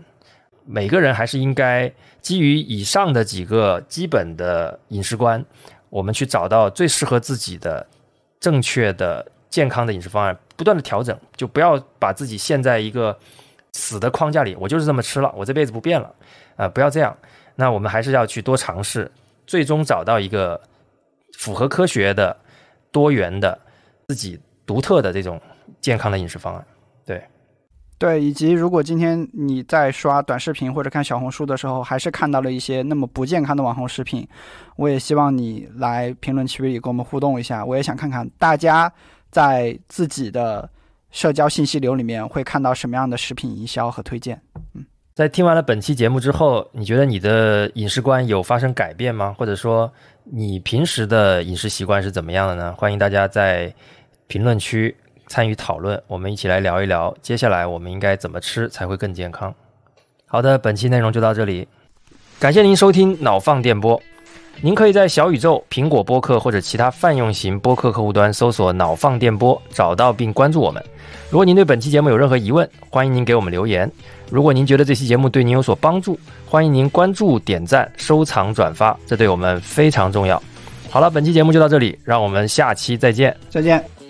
每个人还是应该基于以上的几个基本的饮食观，我们去找到最适合自己的正确的健康的饮食方案，不断的调整，就不要把自己陷在一个死的框架里。我就是这么吃了，我这辈子不变了，啊，不要这样。那我们还是要去多尝试，最终找到一个符合科学的、多元的、自己独特的这种健康的饮食方案。对。对，以及如果今天你在刷短视频或者看小红书的时候，还是看到了一些那么不健康的网红视频，我也希望你来评论区里跟我们互动一下。我也想看看大家在自己的社交信息流里面会看到什么样的食品营销和推荐。嗯，在听完了本期节目之后，你觉得你的饮食观有发生改变吗？或者说你平时的饮食习惯是怎么样的呢？欢迎大家在评论区。参与讨论，我们一起来聊一聊，接下来我们应该怎么吃才会更健康。好的，本期内容就到这里，感谢您收听脑放电波。您可以在小宇宙、苹果播客或者其他泛用型播客客户端搜索“脑放电波”，找到并关注我们。如果您对本期节目有任何疑问，欢迎您给我们留言。如果您觉得这期节目对您有所帮助，欢迎您关注、点赞、收藏、转发，这对我们非常重要。好了，本期节目就到这里，让我们下期再见，再见。